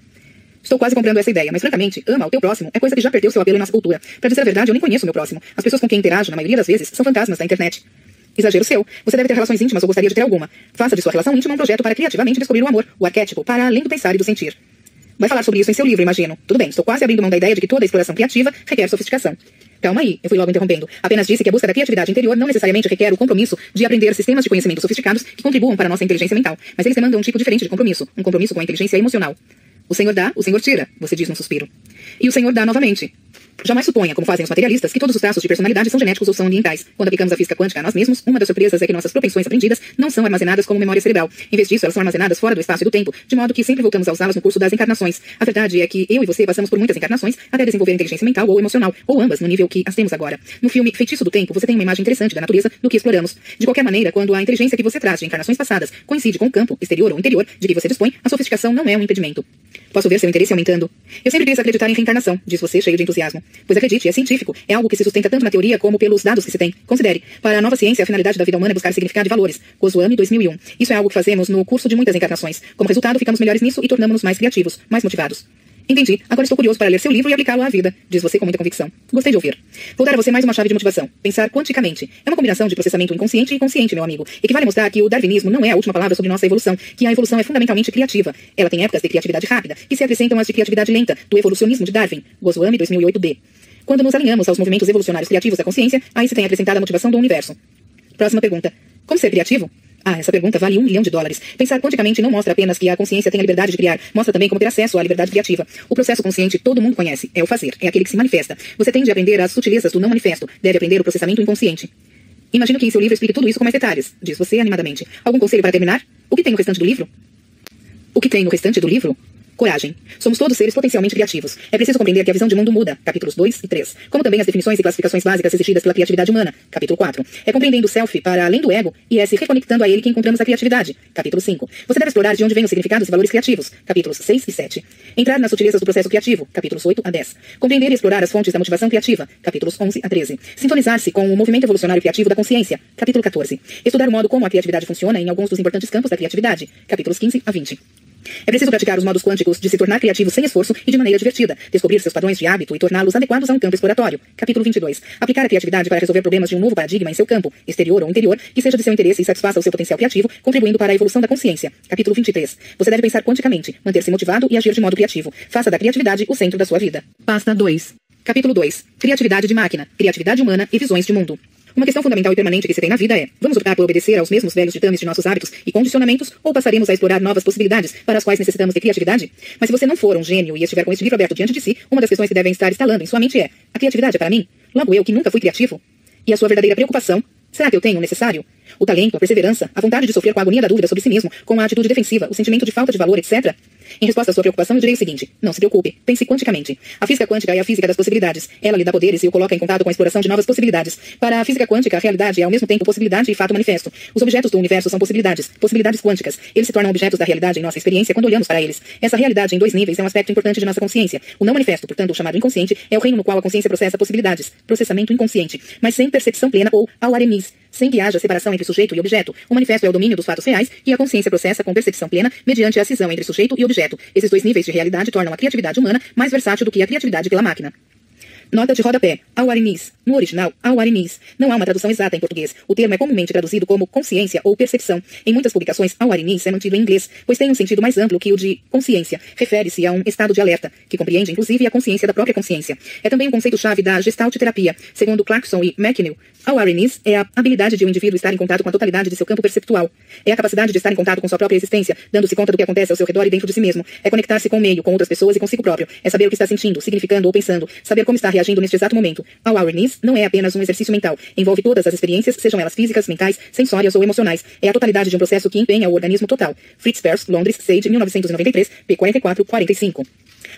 Estou quase comprando essa ideia, mas francamente, ama o teu próximo é coisa que já perdeu seu apelo em nossa cultura. Para dizer a verdade, eu nem conheço o meu próximo. As pessoas com quem interajo, na maioria das vezes, são fantasmas da internet. Exagero seu. Você deve ter relações íntimas ou gostaria de ter alguma. Faça de sua relação íntima um projeto para criativamente descobrir o amor, o arquétipo, para além do pensar e do sentir. Vai falar sobre isso em seu livro, imagino. Tudo bem, estou quase abrindo mão da ideia de que toda exploração criativa requer sofisticação. Calma aí, eu fui logo interrompendo. Apenas disse que a busca da criatividade interior não necessariamente requer o compromisso de aprender sistemas de conhecimento sofisticados que contribuam para a nossa inteligência mental, mas eles demandam um tipo diferente de compromisso, um compromisso com a inteligência emocional. O Senhor dá, o Senhor tira, você diz num suspiro. E o Senhor dá novamente. Jamais suponha, como fazem os materialistas, que todos os traços de personalidade são genéticos ou são ambientais. Quando aplicamos a física quântica a nós mesmos, uma das surpresas é que nossas propensões aprendidas não são armazenadas como memória cerebral. Em vez disso, elas são armazenadas fora do espaço e do tempo, de modo que sempre voltamos a usá-las no curso das encarnações. A verdade é que eu e você passamos por muitas encarnações até desenvolver inteligência mental ou emocional, ou ambas, no nível que as temos agora. No filme Feitiço do Tempo, você tem uma imagem interessante da natureza do que exploramos. De qualquer maneira, quando a inteligência que você traz de encarnações passadas coincide com o campo, exterior ou interior, de que você dispõe, a sofisticação não é um impedimento. Posso ver seu interesse aumentando? Eu sempre quis acreditar em reencarnação, diz você, cheio de entusiasmo. Pois acredite, é científico. É algo que se sustenta tanto na teoria como pelos dados que se tem. Considere. Para a nova ciência, a finalidade da vida humana é buscar significado e valores. Kozuami 2001. Isso é algo que fazemos no curso de muitas encarnações. Como resultado, ficamos melhores nisso e tornamos-nos mais criativos, mais motivados. Entendi. Agora estou curioso para ler seu livro e aplicá-lo à vida, diz você com muita convicção. Gostei de ouvir. Vou dar a você mais uma chave de motivação. Pensar quanticamente. É uma combinação de processamento inconsciente e consciente, meu amigo. E que vale mostrar que o darwinismo não é a última palavra sobre nossa evolução, que a evolução é fundamentalmente criativa. Ela tem épocas de criatividade rápida, que se acrescentam às de criatividade lenta, do evolucionismo de Darwin, Goswami 2008b. Quando nos alinhamos aos movimentos evolucionários criativos da consciência, aí se tem acrescentada a motivação do universo. Próxima pergunta. Como ser criativo? Ah, essa pergunta vale um milhão de dólares. Pensar quanticamente não mostra apenas que a consciência tem a liberdade de criar, mostra também como ter acesso à liberdade criativa. O processo consciente todo mundo conhece, é o fazer, é aquele que se manifesta. Você tem de aprender as sutilezas do não manifesto, deve aprender o processamento inconsciente. Imagino que em seu livro explique tudo isso com mais detalhes, diz você animadamente. Algum conselho para terminar? O que tem no restante do livro? O que tem no restante do livro? Coragem. Somos todos seres potencialmente criativos. É preciso compreender que a visão de mundo muda, capítulos 2 e 3, como também as definições e classificações básicas exigidas pela criatividade humana, capítulo 4. É compreendendo o self para além do ego e é se reconectando a ele que encontramos a criatividade, capítulo 5. Você deve explorar de onde vêm os significados e valores criativos, capítulos 6 e 7. Entrar nas sutilezas do processo criativo, capítulos 8 a 10. Compreender e explorar as fontes da motivação criativa, capítulos 11 a 13. Sintonizar-se com o movimento evolucionário criativo da consciência, capítulo 14. Estudar o modo como a criatividade funciona em alguns dos importantes campos da criatividade, capítulos 15 a 20. É preciso praticar os modos quânticos de se tornar criativo sem esforço e de maneira divertida, descobrir seus padrões de hábito e torná-los adequados a um campo exploratório. Capítulo 22. Aplicar a criatividade para resolver problemas de um novo paradigma em seu campo, exterior ou interior, que seja de seu interesse e satisfaça o seu potencial criativo, contribuindo para a evolução da consciência. Capítulo 23. Você deve pensar quanticamente, manter-se motivado e agir de modo criativo. Faça da criatividade o centro da sua vida. Pasta 2. Capítulo 2. Criatividade de máquina, criatividade humana e visões de mundo. Uma questão fundamental e permanente que se tem na vida é: vamos optar por obedecer aos mesmos velhos ditames de nossos hábitos e condicionamentos ou passaremos a explorar novas possibilidades para as quais necessitamos de criatividade? Mas se você não for um gênio e estiver com este livro aberto diante de si, uma das questões que devem estar instalando em sua mente é: a criatividade é para mim? Logo eu que nunca fui criativo? E a sua verdadeira preocupação? Será que eu tenho o necessário? O talento, a perseverança, a vontade de sofrer com a agonia da dúvida sobre si mesmo, com a atitude defensiva, o sentimento de falta de valor, etc. Em resposta à sua preocupação, eu direi o seguinte: não se preocupe, pense quanticamente. A física quântica é a física das possibilidades. Ela lhe dá poderes e o coloca em contato com a exploração de novas possibilidades. Para a física quântica, a realidade é ao mesmo tempo possibilidade e fato manifesto. Os objetos do universo são possibilidades, possibilidades quânticas. Eles se tornam objetos da realidade em nossa experiência quando olhamos para eles. Essa realidade em dois níveis é um aspecto importante de nossa consciência. O não manifesto, portanto, o chamado inconsciente, é o reino no qual a consciência processa possibilidades, processamento inconsciente, mas sem percepção plena ou awareness, sem que haja separação entre sujeito e objeto. O manifesto é o domínio dos fatos reais e a consciência processa com percepção plena mediante a cisão entre sujeito e objeto. Esses dois níveis de realidade tornam a criatividade humana mais versátil do que a criatividade pela máquina. Nota de rodapé. Awareness. No original, awareness. Não há uma tradução exata em português. O termo é comumente traduzido como consciência ou percepção. Em muitas publicações, awareness é mantido em inglês, pois tem um sentido mais amplo que o de consciência. Refere-se a um estado de alerta, que compreende inclusive a consciência da própria consciência. É também um conceito-chave da gestalt terapia. Segundo Clarkson e McNeil, awareness é a habilidade de um indivíduo estar em contato com a totalidade de seu campo perceptual. É a capacidade de estar em contato com sua própria existência, dando-se conta do que acontece ao seu redor e dentro de si mesmo. É conectar-se com o meio, com outras pessoas e consigo próprio. É saber o que está sentindo, significando ou pensando. Saber como está reagindo neste exato momento. A awareness não é apenas um exercício mental. Envolve todas as experiências, sejam elas físicas, mentais, sensórias ou emocionais. É a totalidade de um processo que empenha o organismo total. Fritz Perls, Londres, Sage, 1993, p4445.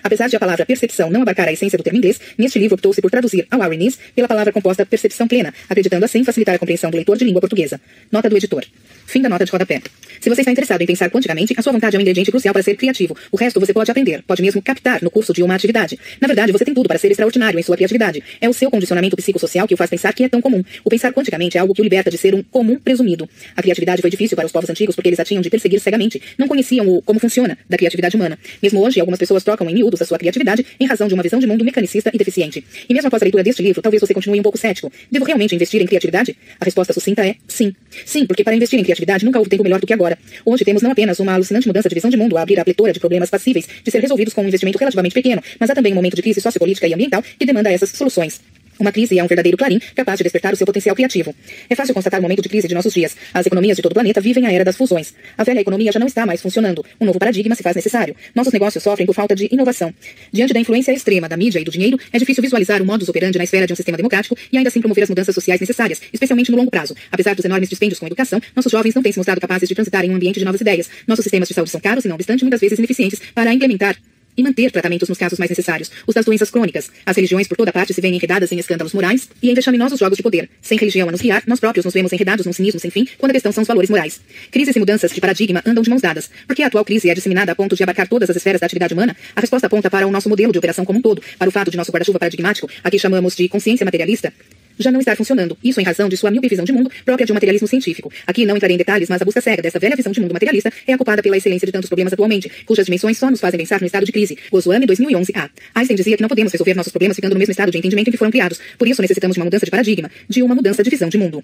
Apesar de a palavra percepção não abarcar a essência do termo inglês, neste livro optou-se por traduzir awareness pela palavra composta percepção plena, acreditando assim facilitar a compreensão do leitor de língua portuguesa. Nota do editor. Fim da nota de rodapé. Se você está interessado em pensar quanticamente, a sua vontade é um ingrediente crucial para ser criativo. O resto você pode aprender, pode mesmo captar no curso de uma atividade. Na verdade, você tem tudo para ser extraordinário em sua criatividade. É o seu condicionamento psicossocial que o faz pensar que é tão comum. O pensar quanticamente é algo que o liberta de ser um comum presumido. A criatividade foi difícil para os povos antigos porque eles a tinham de perseguir cegamente. Não conheciam o como funciona da criatividade humana. Mesmo hoje, algumas pessoas trocam em miúdos a sua criatividade em razão de uma visão de mundo mecanicista e deficiente. E mesmo após a leitura deste livro, talvez você continue um pouco cético. Devo realmente investir em criatividade? A resposta sucinta é sim. Sim, porque para investir em criatividade nunca houve tempo melhor do que agora. Hoje temos não apenas uma alucinante mudança de visão de mundo a abrir a pletora de problemas passíveis de ser resolvidos com um investimento relativamente pequeno, mas há também um momento de crise sociopolítica e ambiental que demanda essas soluções. Uma crise é um verdadeiro clarim capaz de despertar o seu potencial criativo. É fácil constatar o momento de crise de nossos dias. As economias de todo o planeta vivem a era das fusões. A velha economia já não está mais funcionando. Um novo paradigma se faz necessário. Nossos negócios sofrem por falta de inovação. Diante da influência extrema da mídia e do dinheiro, é difícil visualizar o modus operandi na esfera de um sistema democrático e ainda assim promover as mudanças sociais necessárias, especialmente no longo prazo. Apesar dos enormes dispêndios com educação, nossos jovens não têm se mostrado capazes de transitar em um ambiente de novas ideias. Nossos sistemas de saúde são caros e, não obstante, muitas vezes ineficientes para implementar e manter tratamentos nos casos mais necessários, os das doenças crônicas. As religiões por toda parte se veem enredadas em escândalos morais e em vexaminosos jogos de poder. Sem religião a nos guiar, nós próprios nos vemos enredados num cinismo sem fim, quando a questão são os valores morais. Crises e mudanças de paradigma andam de mãos dadas. Porque a atual crise é disseminada a ponto de abarcar todas as esferas da atividade humana, a resposta aponta para o nosso modelo de operação como um todo, para o fato de nosso guarda-chuva paradigmático, a que chamamos de consciência materialista, já não estar funcionando. Isso em razão de sua míope visão de mundo própria de um materialismo científico. Aqui não entrarei em detalhes, mas a busca cega dessa velha visão de mundo materialista é ocupada pela excelência de tantos problemas atualmente, cujas dimensões só nos fazem pensar no estado de crise. Gozoane, 2011a. Einstein dizia que não podemos resolver nossos problemas ficando no mesmo estado de entendimento em que foram criados. Por isso necessitamos de uma mudança de paradigma, de uma mudança de visão de mundo.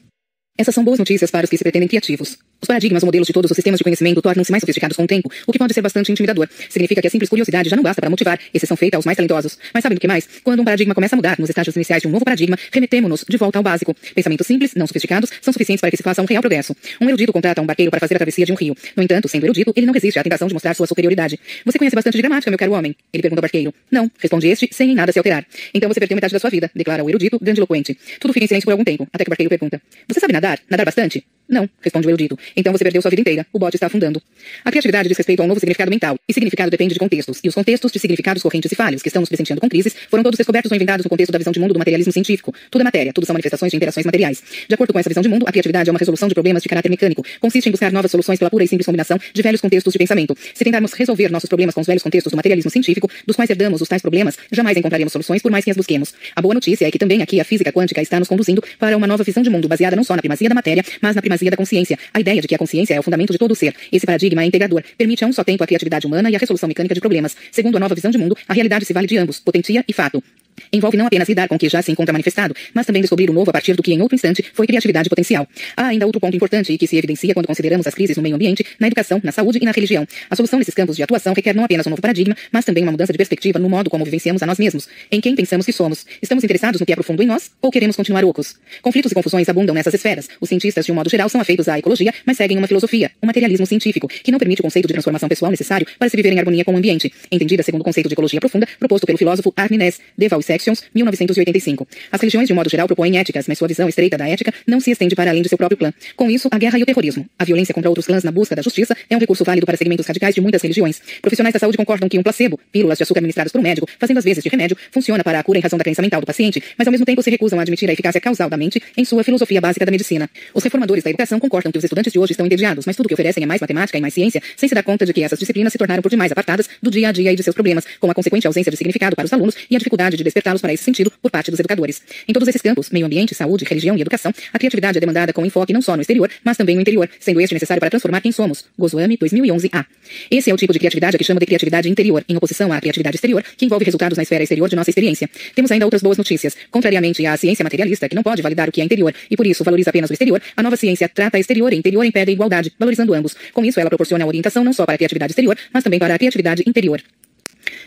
Essas são boas notícias para os que se pretendem criativos. Os paradigmas ou modelos de todos os sistemas de conhecimento tornam-se mais sofisticados com o tempo, o que pode ser bastante intimidador. Significa que a simples curiosidade já não basta para motivar, exceção feita aos mais talentosos. Mas sabem do que mais? Quando um paradigma começa a mudar, nos estágios iniciais de um novo paradigma, remetemos-nos de volta ao básico. Pensamentos simples, não sofisticados, são suficientes para que se faça um real progresso. Um erudito contrata um barqueiro para fazer a travessia de um rio. No entanto, sendo erudito, ele não resiste à tentação de mostrar sua superioridade. Você conhece bastante de gramática, meu caro homem? Ele pergunta ao barqueiro. Não, responde este, sem em nada se alterar. Então você perdeu metade da sua vida, declara o erudito, grandiloquente. Tudo fica em silêncio por algum tempo, até que o barqueiro pergunta. Você sabe nadar? Nadar bastante? Não, responde o erudito. Então você perdeu sua vida inteira. O bote está afundando. A criatividade diz respeito a um novo significado mental. E significado depende de contextos. E os contextos de significados correntes e falhos, que estão nos presenteando com crises, foram todos descobertos ou inventados no contexto da visão de mundo do materialismo científico. Tudo é matéria, tudo são manifestações de interações materiais. De acordo com essa visão de mundo, a criatividade é uma resolução de problemas de caráter mecânico. Consiste em buscar novas soluções pela pura e simples combinação de velhos contextos de pensamento. Se tentarmos resolver nossos problemas com os velhos contextos do materialismo científico, dos quais herdamos os tais problemas, jamais encontraremos soluções por mais que as busquemos. A boa notícia é que também aqui a física quântica está nos conduzindo para uma nova visão de mundo baseada não só na da matéria, mas na primazia da consciência. A ideia de que a consciência é o fundamento de todo o ser. Esse paradigma é integrador, permite a um só tempo a criatividade humana e a resolução mecânica de problemas. Segundo a nova visão de mundo, a realidade se vale de ambos, potentia e fato. Envolve não apenas lidar com o que já se encontra manifestado, mas também descobrir o novo a partir do que em outro instante foi criatividade potencial. Há ainda outro ponto importante e que se evidencia quando consideramos as crises no meio ambiente, na educação, na saúde e na religião. A solução nesses campos de atuação requer não apenas um novo paradigma, mas também uma mudança de perspectiva no modo como vivenciamos a nós mesmos, em quem pensamos que somos. Estamos interessados no que é profundo em nós ou queremos continuar ocos? Conflitos e confusões abundam nessas esferas. Os cientistas, de um modo geral, são afeitos à ecologia, mas seguem uma filosofia, um materialismo científico, que não permite o conceito de transformação pessoal necessário para se viver em harmonia com o ambiente, entendida segundo o conceito de ecologia profunda proposto pelo filósofo Arnes de Valsections, 1985. As religiões, de um modo geral, propõem éticas, mas sua visão estreita da ética não se estende para além de seu próprio clã. Com isso, a guerra e o terrorismo, a violência contra outros clãs na busca da justiça, é um recurso válido para segmentos radicais de muitas religiões. Profissionais da saúde concordam que um placebo, pílulas de açúcar administradas por um médico, fazendo às vezes de remédio, funciona para a cura em razão da crença mental do paciente, mas ao mesmo tempo se recusam a admitir a eficácia causal da mente em sua filosofia básica da medicina. Os reformadores da educação concordam que os estudantes de hoje estão entediados, mas tudo que oferecem é mais matemática e mais ciência, sem se dar conta de que essas disciplinas se tornaram por demais apartadas do dia a dia e de seus problemas, com a consequente ausência de significado para os alunos e a dificuldade de despertá-los para esse sentido por parte dos educadores. Em todos esses campos, meio ambiente, saúde, religião e educação, a criatividade é demandada com enfoque não só no exterior, mas também no interior, sendo este necessário para transformar quem somos. Gozuami, 2011a. Esse é o tipo de criatividade que chama de criatividade interior, em oposição à criatividade exterior, que envolve resultados na esfera exterior de nossa experiência. Temos ainda outras boas notícias. Contrariamente à ciência materialista, que não pode validar o que é interior e por isso valoriza apenas o exterior, a nova ciência trata exterior e interior em pé de igualdade, valorizando ambos. Com isso, ela proporciona orientação não só para a criatividade exterior, mas também para a criatividade interior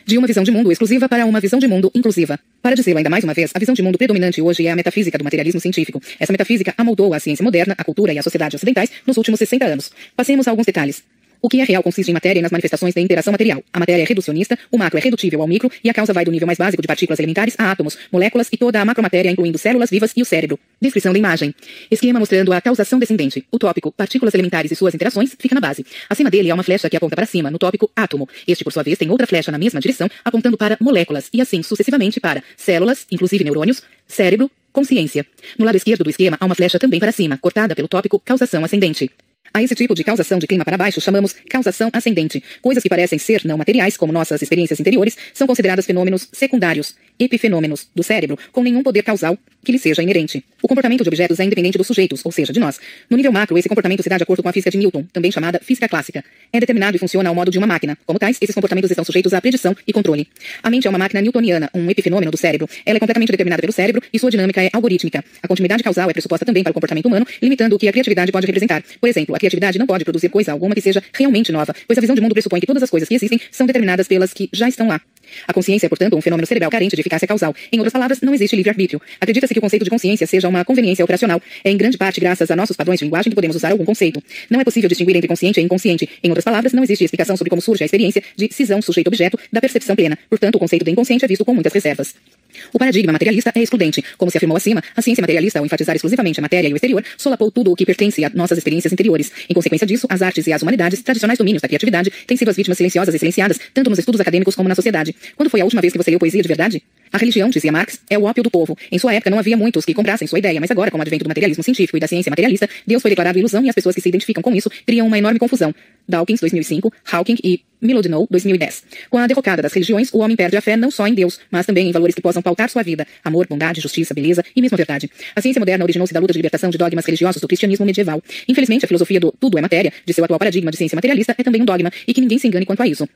de uma visão de mundo exclusiva para uma visão de mundo inclusiva. Para dizê-lo ainda mais uma vez, a visão de mundo predominante hoje é a metafísica do materialismo científico. Essa metafísica amoldou a ciência moderna, a cultura e a sociedade ocidentais nos últimos 60 anos. Passemos a alguns detalhes. O que é real consiste em matéria e nas manifestações da interação material. A matéria é reducionista, o macro é redutível ao micro e a causa vai do nível mais básico de partículas elementares a átomos, moléculas e toda a macromatéria, incluindo células vivas e o cérebro. Descrição da imagem. Esquema mostrando a causação descendente. O tópico partículas elementares e suas interações fica na base. Acima dele há uma flecha que aponta para cima, no tópico átomo. Este, por sua vez, tem outra flecha na mesma direção, apontando para moléculas e assim sucessivamente para células, inclusive neurônios, cérebro, consciência. No lado esquerdo do esquema há uma flecha também para cima, cortada pelo tópico causação ascendente. A esse tipo de causação de clima para baixo chamamos causação ascendente. Coisas que parecem ser não materiais, como nossas experiências interiores, são consideradas fenômenos secundários, epifenômenos do cérebro, com nenhum poder causal que lhe seja inerente. O comportamento de objetos é independente dos sujeitos, ou seja, de nós. No nível macro, esse comportamento se dá de acordo com a física de Newton, também chamada física clássica. É determinado e funciona ao modo de uma máquina. Como tais, esses comportamentos estão sujeitos à predição e controle. A mente é uma máquina newtoniana, um epifenômeno do cérebro. Ela é completamente determinada pelo cérebro e sua dinâmica é algorítmica. A continuidade causal é pressuposta também para o comportamento humano, limitando o que a criatividade pode representar. Por exemplo, a criatividade não pode produzir coisa alguma que seja realmente nova, pois a visão de mundo pressupõe que todas as coisas que existem são determinadas pelas que já estão lá. A consciência é, portanto, um fenômeno cerebral carente de eficácia causal. Em outras palavras, não existe livre-arbítrio. Acredita-se que o conceito de consciência seja uma conveniência operacional. É em grande parte graças a nossos padrões de linguagem que podemos usar algum conceito. Não é possível distinguir entre consciente e inconsciente. Em outras palavras, não existe explicação sobre como surge a experiência de cisão sujeito-objeto da percepção plena. Portanto, o conceito de inconsciente é visto com muitas reservas. O paradigma materialista é excludente. Como se afirmou acima, a ciência materialista, ao enfatizar exclusivamente a matéria e o exterior, solapou tudo o que pertence a nossas experiências interiores. Em consequência disso, as artes e as humanidades, tradicionais domínios da criatividade, têm sido as vítimas silenciosas e silenciadas, tanto nos estudos acadêmicos como na sociedade. Quando foi a última vez que você leu poesia de verdade? A religião, dizia Marx, é o ópio do povo. Em sua época não havia muitos que comprassem sua ideia, mas agora, com o advento do materialismo científico e da ciência materialista, Deus foi declarado ilusão e as pessoas que se identificam com isso criam uma enorme confusão. Dawkins, 2005, Hawking e Milodinow, 2010. Com a derrocada das religiões, o homem perde a fé não só em Deus, mas também em valores que possam pautar sua vida. Amor, bondade, justiça, beleza e mesmo a verdade. A ciência moderna originou-se da luta de libertação de dogmas religiosos do cristianismo medieval. Infelizmente, a filosofia do tudo é matéria, de seu atual paradigma de ciência materialista, é também um dogma, e que ninguém se engane quanto a isso.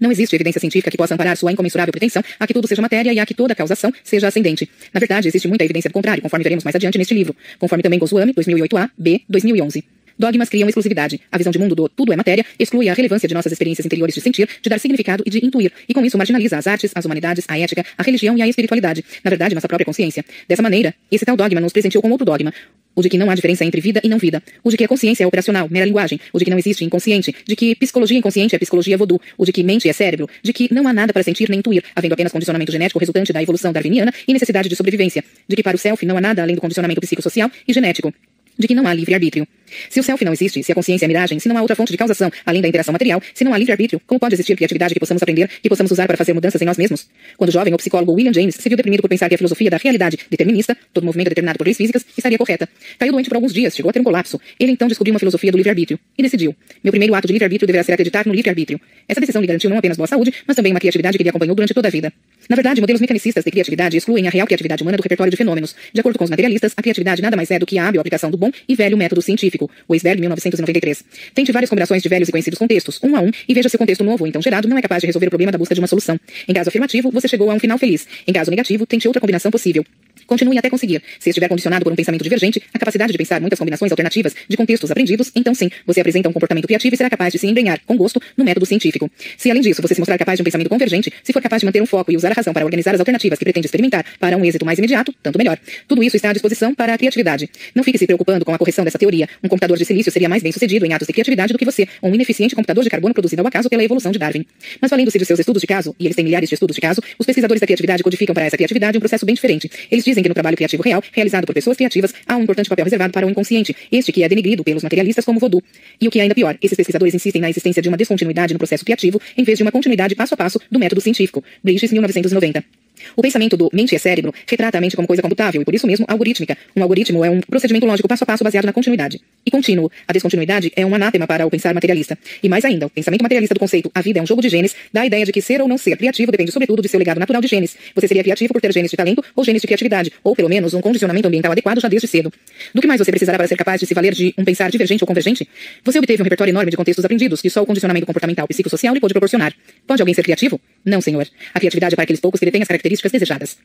Não existe evidência científica que possa amparar sua incomensurável pretensão a que tudo seja matéria e a que toda causação seja ascendente. Na verdade, existe muita evidência do contrário, conforme veremos mais adiante neste livro, conforme também Goswami, 2008a, B, 2011. Dogmas criam exclusividade. A visão de mundo do tudo é matéria exclui a relevância de nossas experiências interiores de sentir, de dar significado e de intuir, e com isso marginaliza as artes, as humanidades, a ética, a religião e a espiritualidade, na verdade, nossa própria consciência. Dessa maneira, esse tal dogma nos presenteou com outro dogma, o de que não há diferença entre vida e não vida, o de que a consciência é operacional, mera linguagem, o de que não existe inconsciente, de que psicologia inconsciente é psicologia voodoo, o de que mente é cérebro, de que não há nada para sentir nem intuir, havendo apenas condicionamento genético resultante da evolução darwiniana e necessidade de sobrevivência, de que para o self não há nada além do condicionamento psicossocial e genético, de que não há livre-arbítrio. Se o self não existe, se a consciência é miragem, se não há outra fonte de causação, além da interação material, se não há livre-arbítrio, como pode existir criatividade que possamos aprender, que possamos usar para fazer mudanças em nós mesmos? Quando jovem, o psicólogo William James se viu deprimido por pensar que a filosofia da realidade determinista, todo movimento determinado por leis físicas, estaria correta. Caiu doente por alguns dias, chegou a ter um colapso. Ele então descobriu uma filosofia do livre-arbítrio e decidiu. Meu primeiro ato de livre-arbítrio deverá ser acreditar no livre-arbítrio. Essa decisão lhe garantiu não apenas boa saúde, mas também uma criatividade que lhe acompanhou durante toda a vida. Na verdade, modelos mecanicistas de criatividade excluem a real criatividade humana do repertório de fenômenos. De acordo com os materialistas, a criatividade nada mais é do que a hábil aplicação do bom e velho método científico científico. Weisberg, 1993. Tente várias combinações de velhos e conhecidos contextos, um a um, e veja se o contexto novo, então gerado, não é capaz de resolver o problema da busca de uma solução. Em caso afirmativo, você chegou a um final feliz. Em caso negativo, tente outra combinação possível. Continue até conseguir. Se estiver condicionado por um pensamento divergente, a capacidade de pensar muitas combinações alternativas de contextos aprendidos, então sim, você apresenta um comportamento criativo e será capaz de se embrenhar, com gosto, no método científico. Se além disso você se mostrar capaz de um pensamento convergente, se for capaz de manter um foco e usar a razão para organizar as alternativas que pretende experimentar para um êxito mais imediato, tanto melhor. Tudo isso está à disposição para a criatividade. Não fique se preocupando com a correção dessa teoria. Um computador de silício seria mais bem sucedido em atos de criatividade do que você, um ineficiente computador de carbono produzido ao acaso pela evolução de Darwin. Mas valendo-se de seus estudos de caso, e eles têm milhares de estudos de caso, os pesquisadores da criatividade codificam para essa criatividade um processo bem diferente. Eles dizem que no trabalho criativo real, realizado por pessoas criativas, há um importante papel reservado para o inconsciente, este que é denegrido pelos materialistas como voodoo. E o que é ainda pior, esses pesquisadores insistem na existência de uma descontinuidade no processo criativo, em vez de uma continuidade passo a passo do método científico. Bridges, 1990. O pensamento do mente é cérebro retrata a mente como coisa computável e por isso mesmo algorítmica. Um algoritmo é um procedimento lógico passo a passo baseado na continuidade. E contínuo. A descontinuidade é um anátema para o pensar materialista. E mais ainda, o pensamento materialista do conceito a vida é um jogo de genes dá a ideia de que ser ou não ser criativo depende sobretudo de seu legado natural de genes. Você seria criativo por ter genes de talento ou genes de criatividade, ou pelo menos um condicionamento ambiental adequado já desde cedo. Do que mais você precisará para ser capaz de se valer de um pensar divergente ou convergente? Você obteve um repertório enorme de contextos aprendidos que só o condicionamento comportamental psicossocial lhe pode proporcionar. Pode alguém ser criativo? Não, senhor. A criatividade é para aqueles poucos que detêm as características desejadas.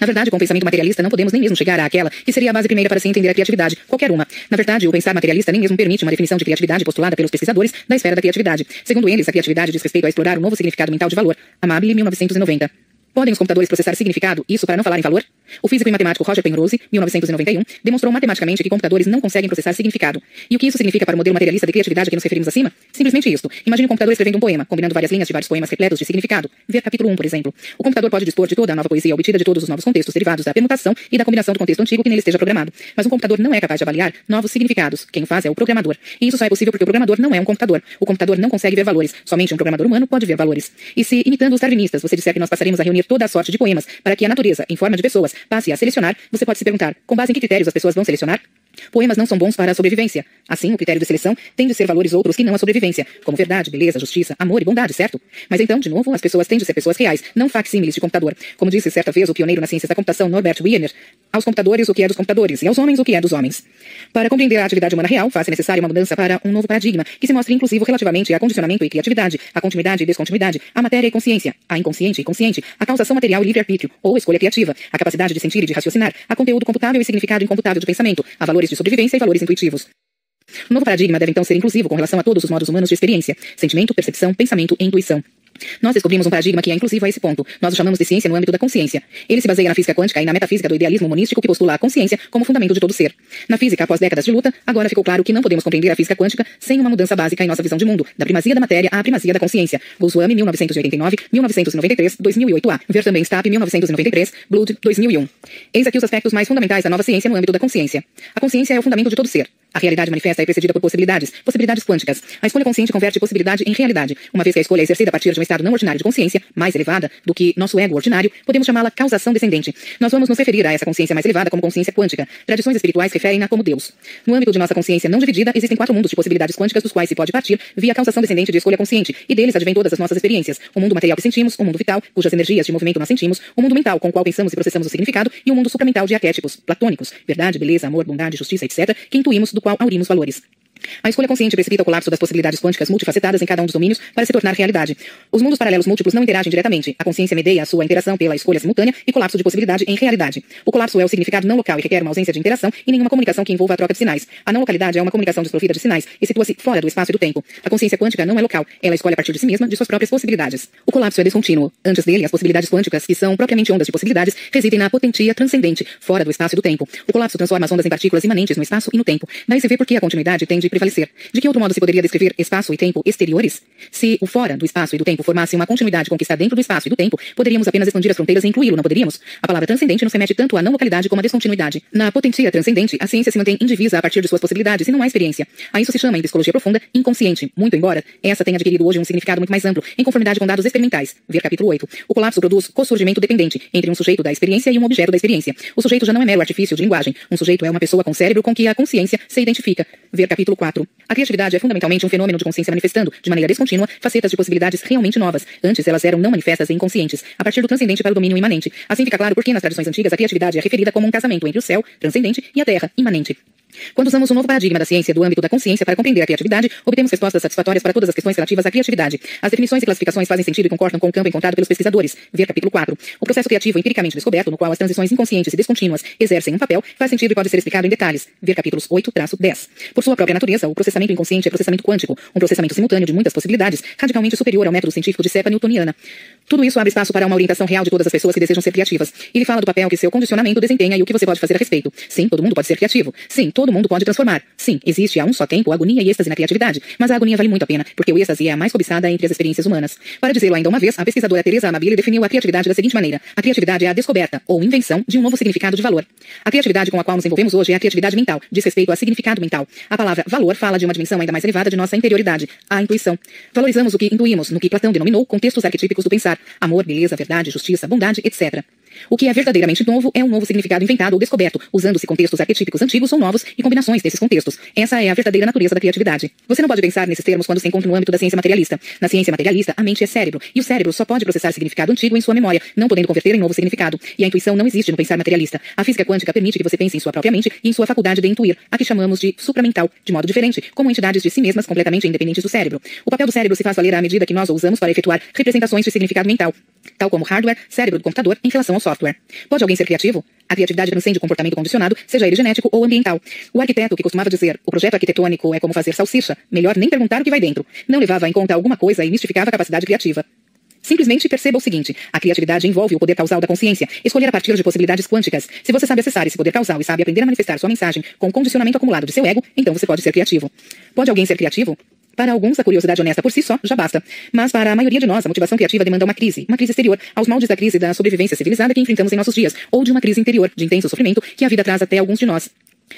Na verdade, com o pensamento materialista, não podemos nem mesmo chegar àquela que seria a base primeira para se entender a criatividade, qualquer uma. Na verdade, o pensar materialista nem mesmo permite uma definição de criatividade postulada pelos pesquisadores da esfera da criatividade. Segundo eles, a criatividade diz respeito a explorar um novo significado mental de valor. Amabile, 1990. Podem os computadores processar significado, isso para não falar em valor? O físico e matemático Roger Penrose, 1991, demonstrou matematicamente que computadores não conseguem processar significado. E o que isso significa para o modelo materialista de criatividade a que nos referimos acima? Simplesmente isto. Imagine um computador escrevendo um poema, combinando várias linhas de vários poemas repletos de significado. Ver capítulo 1, por exemplo. O computador pode dispor de toda a nova poesia obtida de todos os novos contextos derivados da permutação e da combinação do contexto antigo que nele esteja programado. Mas um computador não é capaz de avaliar novos significados. Quem o faz é o programador. E isso só é possível porque o programador não é um computador. O computador não consegue ver valores. Somente um programador humano pode ver valores. E se, imitando os darwinistas, você disser que nós passaremos a reunir toda a sorte de poemas para que a natureza, em forma de pessoas, passe a selecionar, você pode se perguntar, com base em que critérios as pessoas vão selecionar? Poemas não são bons para a sobrevivência. Assim, o critério de seleção tem de ser valores outros que não a sobrevivência, como verdade, beleza, justiça, amor e bondade, certo? Mas então, de novo, as pessoas têm de ser pessoas reais, não facsímiles de computador. Como disse certa vez o pioneiro na ciência da computação Norbert Wiener, aos computadores o que é dos computadores e aos homens o que é dos homens. Para compreender a atividade humana real, faz-se necessária uma mudança para um novo paradigma, que se mostre inclusivo relativamente a condicionamento e criatividade, a continuidade e descontinuidade, a matéria e consciência, a inconsciente e consciente, a causação material e livre-arbítrio, ou escolha criativa, a capacidade de sentir e de raciocinar, a conteúdo computável e significado incomputável de pensamento, a valores de sobrevivência e valores intuitivos. O novo paradigma deve então ser inclusivo com relação a todos os modos humanos de experiência, sentimento, percepção, pensamento e intuição. Nós descobrimos um paradigma que é inclusivo a esse ponto. Nós o chamamos de ciência no âmbito da consciência. Ele se baseia na física quântica e na metafísica do idealismo monístico que postula a consciência como fundamento de todo ser. Na física, após décadas de luta, agora ficou claro que não podemos compreender a física quântica sem uma mudança básica em nossa visão de mundo, da primazia da matéria à primazia da consciência. Goswami, 1989, 1993, 2008A. Ver também Stapp, 1993, Blood, 2001. Eis aqui os aspectos mais fundamentais da nova ciência no âmbito da consciência. A consciência é o fundamento de todo ser. A realidade manifesta é precedida por possibilidades, possibilidades quânticas. A escolha consciente converte possibilidade em realidade. Uma vez que a escolha é exercida a partir de um estado não ordinário de consciência, mais elevada do que nosso ego ordinário, podemos chamá-la causação descendente. Nós vamos nos referir a essa consciência mais elevada como consciência quântica. Tradições espirituais referem-na como Deus. No âmbito de nossa consciência não dividida, existem quatro mundos de possibilidades quânticas dos quais se pode partir via causação descendente de escolha consciente, e deles advém todas as nossas experiências. O mundo material que sentimos, o mundo vital, cujas energias de movimento nós sentimos, o mundo mental com o qual pensamos e processamos o significado, e o mundo supramental de arquétipos, platônicos, verdade, beleza, amor, bondade, justiça, etc., que intuímos do qual aurimos valores. A escolha consciente precipita o colapso das possibilidades quânticas multifacetadas em cada um dos domínios para se tornar realidade. Os mundos paralelos múltiplos não interagem diretamente. A consciência medeia a sua interação pela escolha simultânea e colapso de possibilidade em realidade. O colapso é o significado não local e requer uma ausência de interação e nenhuma comunicação que envolva a troca de sinais. A não localidade é uma comunicação desprovida de sinais e situa-se fora do espaço e do tempo. A consciência quântica não é local. Ela escolhe a partir de si mesma, de suas próprias possibilidades. O colapso é descontínuo. Antes dele, as possibilidades quânticas, que são propriamente ondas de possibilidades, residem na potentia transcendente, fora do espaço e do tempo. O colapso transforma as ondas em partículas imanentes no espaço e no tempo. Daí se vê por que a continuidade tende prevalecer. De que outro modo se poderia descrever espaço e tempo exteriores? Se o fora do espaço e do tempo formasse uma continuidade com o que está dentro do espaço e do tempo, poderíamos apenas expandir as fronteiras e incluí-lo, não poderíamos? A palavra transcendente nos remete tanto à não localidade como à descontinuidade. Na potentia transcendente, a ciência se mantém indivisa a partir de suas possibilidades e não há experiência. A isso se chama, em psicologia profunda, inconsciente, muito embora essa tenha adquirido hoje um significado muito mais amplo, em conformidade com dados experimentais. Ver capítulo 8. O colapso produz co-surgimento dependente entre um sujeito da experiência e um objeto da experiência. O sujeito já não é mero artifício de linguagem. Um sujeito é uma pessoa com cérebro com que a consciência se identifica. Ver capítulo 4. A criatividade é fundamentalmente um fenômeno de consciência manifestando, de maneira descontínua, facetas de possibilidades realmente novas. Antes elas eram não manifestas e inconscientes, a partir do transcendente para o domínio imanente. Assim fica claro por que nas tradições antigas a criatividade é referida como um casamento entre o céu, transcendente, e a terra, imanente. Quando usamos um novo paradigma da ciência do âmbito da consciência para compreender a criatividade, obtemos respostas satisfatórias para todas as questões relativas à criatividade. As definições e classificações fazem sentido e concordam com o campo encontrado pelos pesquisadores. Ver capítulo 4. O processo criativo empiricamente descoberto, no qual as transições inconscientes e descontínuas exercem um papel, faz sentido e pode ser explicado em detalhes. Ver capítulos 8-10. Por sua própria natureza, o processamento inconsciente é processamento quântico, um processamento simultâneo de muitas possibilidades, radicalmente superior ao método científico de cepa newtoniana. Tudo isso abre espaço para uma orientação real de todas as pessoas que desejam ser criativas. Ele fala do papel que seu condicionamento desempenha e o que você pode fazer a respeito. Sim, todo mundo pode ser criativo. Sim, todo mundo pode transformar. Sim, existe a um só tempo agonia e êxtase na criatividade, mas a agonia vale muito a pena, porque o êxtase é a mais cobiçada entre as experiências humanas. Para dizê-lo ainda uma vez, a pesquisadora Teresa Amabile definiu a criatividade da seguinte maneira: a criatividade é a descoberta ou invenção de um novo significado de valor. A criatividade com a qual nos envolvemos hoje é a criatividade mental, diz respeito a significado mental. A palavra valor fala de uma dimensão ainda mais elevada de nossa interioridade, a intuição. Valorizamos o que intuímos, no que Platão denominou contextos arquetípicos do pensar: amor, beleza, verdade, justiça, bondade, etc. O que é verdadeiramente novo é um novo significado inventado ou descoberto, usando-se contextos arquetípicos antigos ou novos e combinações desses contextos. Essa é a verdadeira natureza da criatividade. Você não pode pensar nesses termos quando se encontra no âmbito da ciência materialista. Na ciência materialista, a mente é cérebro, e o cérebro só pode processar significado antigo em sua memória, não podendo converter em novo significado. E a intuição não existe no pensar materialista. A física quântica permite que você pense em sua própria mente e em sua faculdade de intuir, a que chamamos de supramental, de modo diferente, como entidades de si mesmas completamente independentes do cérebro. O papel do cérebro se faz valer à medida que nós o usamos para efetuar representações de significado mental, tal como hardware, cérebro do computador, em relação ao software. Pode alguém ser criativo? A criatividade transcende o comportamento condicionado, seja ele genético ou ambiental. O arquiteto que costumava dizer, o projeto arquitetônico é como fazer salsicha, melhor nem perguntar o que vai dentro, não levava em conta alguma coisa e mistificava a capacidade criativa. Simplesmente perceba o seguinte: a criatividade envolve o poder causal da consciência, escolher a partir de possibilidades quânticas. Se você sabe acessar esse poder causal e sabe aprender a manifestar sua mensagem com o condicionamento acumulado de seu ego, então você pode ser criativo. Pode alguém ser criativo? Para alguns, a curiosidade honesta por si só já basta. Mas para a maioria de nós, a motivação criativa demanda uma crise. Uma crise exterior, aos moldes da crise da sobrevivência civilizada que enfrentamos em nossos dias, ou de uma crise interior, de intenso sofrimento que a vida traz até alguns de nós.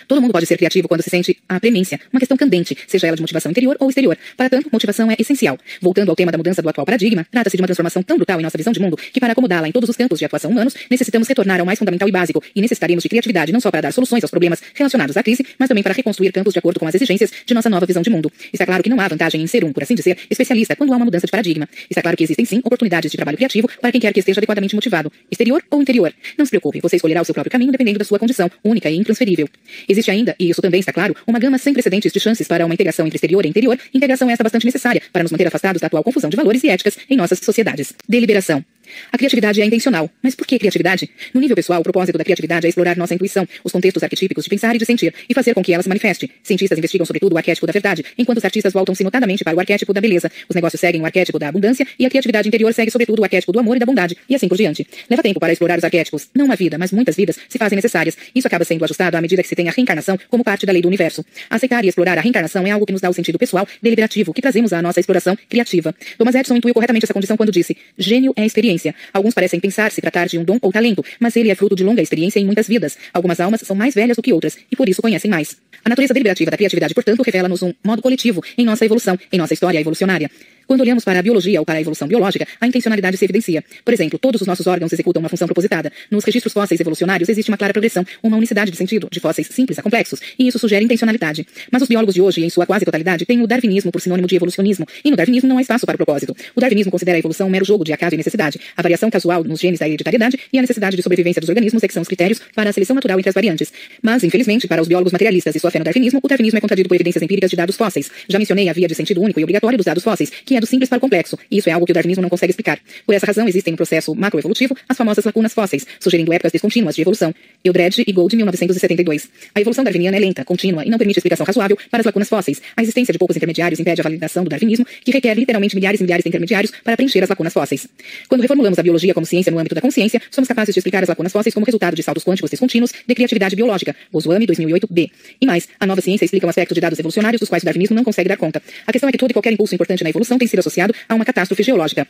Todo mundo pode ser criativo quando se sente a premência, uma questão candente, seja ela de motivação interior ou exterior. Para tanto, motivação é essencial. Voltando ao tema da mudança do atual paradigma, trata-se de uma transformação tão brutal em nossa visão de mundo que, para acomodá-la em todos os campos de atuação humanos, necessitamos retornar ao mais fundamental e básico, e necessitaremos de criatividade não só para dar soluções aos problemas relacionados à crise, mas também para reconstruir campos de acordo com as exigências de nossa nova visão de mundo. Está claro que não há vantagem em ser um, por assim dizer, especialista quando há uma mudança de paradigma. Está claro que existem sim oportunidades de trabalho criativo para quem quer que esteja adequadamente motivado, exterior ou interior. Não se preocupe, você escolherá o seu próprio caminho dependendo da sua condição, única e intransferível. Existe ainda, e isso também está claro, uma gama sem precedentes de chances para uma integração entre exterior e interior, integração essa bastante necessária para nos manter afastados da atual confusão de valores e éticas em nossas sociedades. Deliberação. A criatividade é intencional. Mas por que criatividade? No nível pessoal, o propósito da criatividade é explorar nossa intuição, os contextos arquetípicos de pensar e de sentir, e fazer com que ela se manifeste. Cientistas investigam sobretudo o arquétipo da verdade, enquanto os artistas voltam-se notadamente para o arquétipo da beleza. Os negócios seguem o arquétipo da abundância, e a criatividade interior segue sobretudo o arquétipo do amor e da bondade, e assim por diante. Leva tempo para explorar os arquétipos. Não uma vida, mas muitas vidas se fazem necessárias. Isso acaba sendo ajustado à medida que se tem a reencarnação como parte da lei do universo. Aceitar e explorar a reencarnação é algo que nos dá o sentido pessoal, deliberativo, que trazemos à nossa exploração criativa. Thomas Edison intuiu corretamente essa condição quando disse: gênio é experiência. Alguns parecem pensar se tratar de um dom ou talento, mas ele é fruto de longa experiência em muitas vidas. Algumas almas são mais velhas do que outras e por isso conhecem mais. A natureza deliberativa da criatividade, portanto, revela-nos um modo coletivo em nossa evolução, em nossa história evolucionária. Quando olhamos para a biologia ou para a evolução biológica, a intencionalidade se evidencia. Por exemplo, todos os nossos órgãos executam uma função propositada. Nos registros fósseis evolucionários existe uma clara progressão, uma unicidade de sentido, de fósseis simples a complexos, e isso sugere intencionalidade. Mas os biólogos de hoje, em sua quase totalidade, têm o darwinismo por sinônimo de evolucionismo, e no darwinismo não há espaço para o propósito. O darwinismo considera a evolução um mero jogo de acaso e necessidade. A variação casual nos genes da hereditariedade e a necessidade de sobrevivência dos organismos é que são os critérios para a seleção natural entre as variantes. Mas, infelizmente, para os biólogos materialistas e sua fé no darwinismo, o darwinismo é contradito por evidências empíricas de dados fósseis. Já mencionei a via de sentido único e obrigatório dos dados fósseis, que é do simples para o complexo e isso é algo que o darwinismo não consegue explicar. Por essa razão, existem no processo macroevolutivo as famosas lacunas fósseis, sugerindo épocas descontínuas de evolução. Eudred e Gold, 1972. A evolução darwiniana é lenta, contínua e não permite explicação razoável para as lacunas fósseis. A existência de poucos intermediários impede a validação do darwinismo, que requer literalmente milhares e milhares de intermediários para preencher as lacunas fósseis. Quando reformulamos a biologia como ciência no âmbito da consciência, somos capazes de explicar as lacunas fósseis como resultado de saltos quânticos descontínuos de criatividade biológica, Bosuami 2008b. E mais, a nova ciência explica um aspecto de dados evolucionários dos quais o darwinismo não consegue dar conta. A questão é que todo e qualquer impulso importante na evolução tem sido associado a uma catástrofe geológica.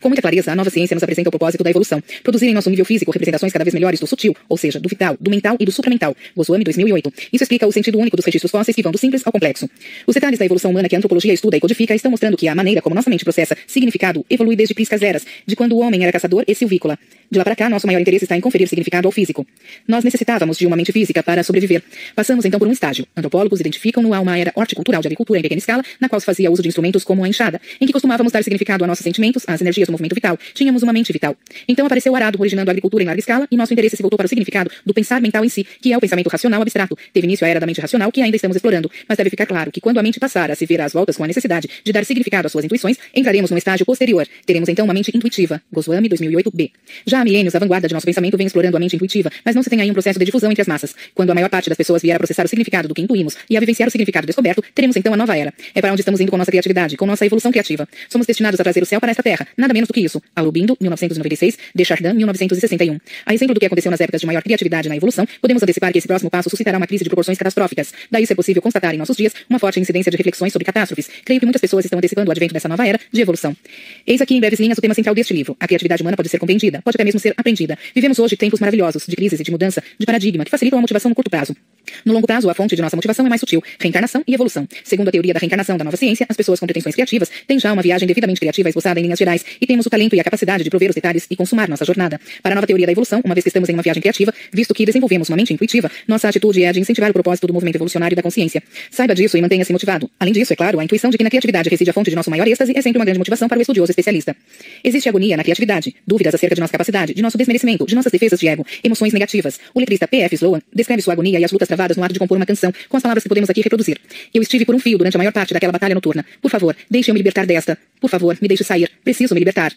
Com muita clareza, a nova ciência nos apresenta o propósito da evolução, produzir em nosso nível físico representações cada vez melhores do sutil, ou seja, do vital, do mental e do supramental. Goswami 2008. Isso explica o sentido único dos registros fósseis que vão do simples ao complexo. Os detalhes da evolução humana que a antropologia estuda e codifica estão mostrando que a maneira como nossa mente processa significado evolui desde piscas eras, de quando o homem era caçador e silvícola. De lá para cá, nosso maior interesse está em conferir significado ao físico. Nós necessitávamos de uma mente física para sobreviver. Passamos então por um estágio. Antropólogos identificam-no a uma era horticultural de agricultura em pequena escala, na qual se fazia uso de instrumentos como a enxada, em que costumávamos dar significado a nossos sentimentos, às energias do movimento vital, tínhamos uma mente vital. Então apareceu o arado, originando a agricultura em larga escala, e nosso interesse se voltou para o significado do pensar mental em si, que é o pensamento racional abstrato. Teve início a era da mente racional, que ainda estamos explorando, mas deve ficar claro que quando a mente passar a se ver às voltas com a necessidade de dar significado às suas intuições, entraremos num estágio posterior. Teremos então uma mente intuitiva. Goswami 2008b. Já há milênios, a vanguarda de nosso pensamento vem explorando a mente intuitiva, mas não se tem aí um processo de difusão entre as massas. Quando a maior parte das pessoas vier a processar o significado do que intuímos e a vivenciar o significado descoberto, teremos então a nova era. É para onde estamos indo com nossa criatividade, com nossa evolução criativa. Somos destinados a trazer o céu para esta terra, nada menos do que isso. Alubindo, 1996, Chardin, 1961. A exemplo do que aconteceu nas épocas de maior criatividade na evolução, podemos antecipar que esse próximo passo suscitará uma crise de proporções catastróficas. Daí ser possível constatar em nossos dias uma forte incidência de reflexões sobre catástrofes. Creio que muitas pessoas estão antecipando o advento dessa nova era de evolução. Eis aqui em breves linhas o tema central deste livro. A criatividade humana pode ser compreendida, pode até mesmo ser aprendida. Vivemos hoje tempos maravilhosos, de crises e de mudança, de paradigma, que facilitam a motivação no curto prazo. No longo prazo, a fonte de nossa motivação é mais sutil, reencarnação e evolução. Segundo a teoria da reencarnação da nova ciência, as pessoas com pretensões criativas têm já uma viagem devidamente criativa esboçada em linhas gerais e temos o talento e a capacidade de prover os detalhes e consumar nossa jornada. Para a nova teoria da evolução, uma vez que estamos em uma viagem criativa, visto que desenvolvemos uma mente intuitiva, nossa atitude é a de incentivar o propósito do movimento evolucionário da consciência. Saiba disso e mantenha-se motivado. Além disso, é claro, a intuição de que na criatividade reside a fonte de nosso maior êxtase é sempre uma grande motivação para o estudioso especialista. Existe agonia na criatividade, dúvidas acerca de nossa capacidade, de nosso desmerecimento, de nossas defesas de ego, emoções negativas. O letrista P.F. Sloan descreve sua agonia e as lutas travadas no ato de compor uma canção, com as palavras que podemos aqui reproduzir. Eu estive por um fio durante a maior parte daquela batalha noturna. Por favor, deixe-eu me libertar desta. Por favor, me deixe sair. Preciso me libertar.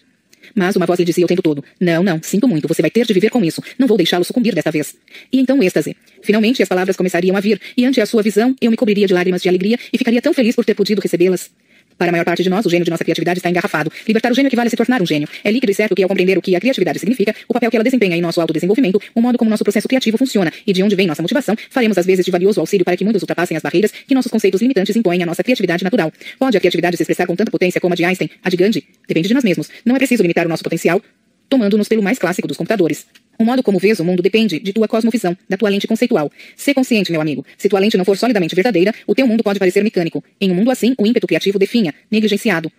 Mas uma voz lhe dizia o tempo todo: Não, não, sinto muito, você vai ter de viver com isso. Não vou deixá-lo sucumbir desta vez. E então êxtase. Finalmente as palavras começariam a vir, e ante a sua visão eu me cobriria de lágrimas de alegria e ficaria tão feliz por ter podido recebê-las. Para a maior parte de nós, o gênio de nossa criatividade está engarrafado. Libertar o gênio equivale a se tornar um gênio. É líquido e certo que, ao compreender o que a criatividade significa, o papel que ela desempenha em nosso autodesenvolvimento, o modo como nosso processo criativo funciona e de onde vem nossa motivação, faremos às vezes de valioso auxílio para que muitos ultrapassem as barreiras que nossos conceitos limitantes impõem à nossa criatividade natural. Pode a criatividade se expressar com tanta potência como a de Einstein, a de Gandhi? Depende de nós mesmos. Não é preciso limitar o nosso potencial, tomando-nos pelo mais clássico dos computadores. O modo como vês o mundo depende de tua cosmovisão, da tua lente conceitual. Sê consciente, meu amigo. Se tua lente não for solidamente verdadeira, o teu mundo pode parecer mecânico. Em um mundo assim, o ímpeto criativo definha, negligenciado.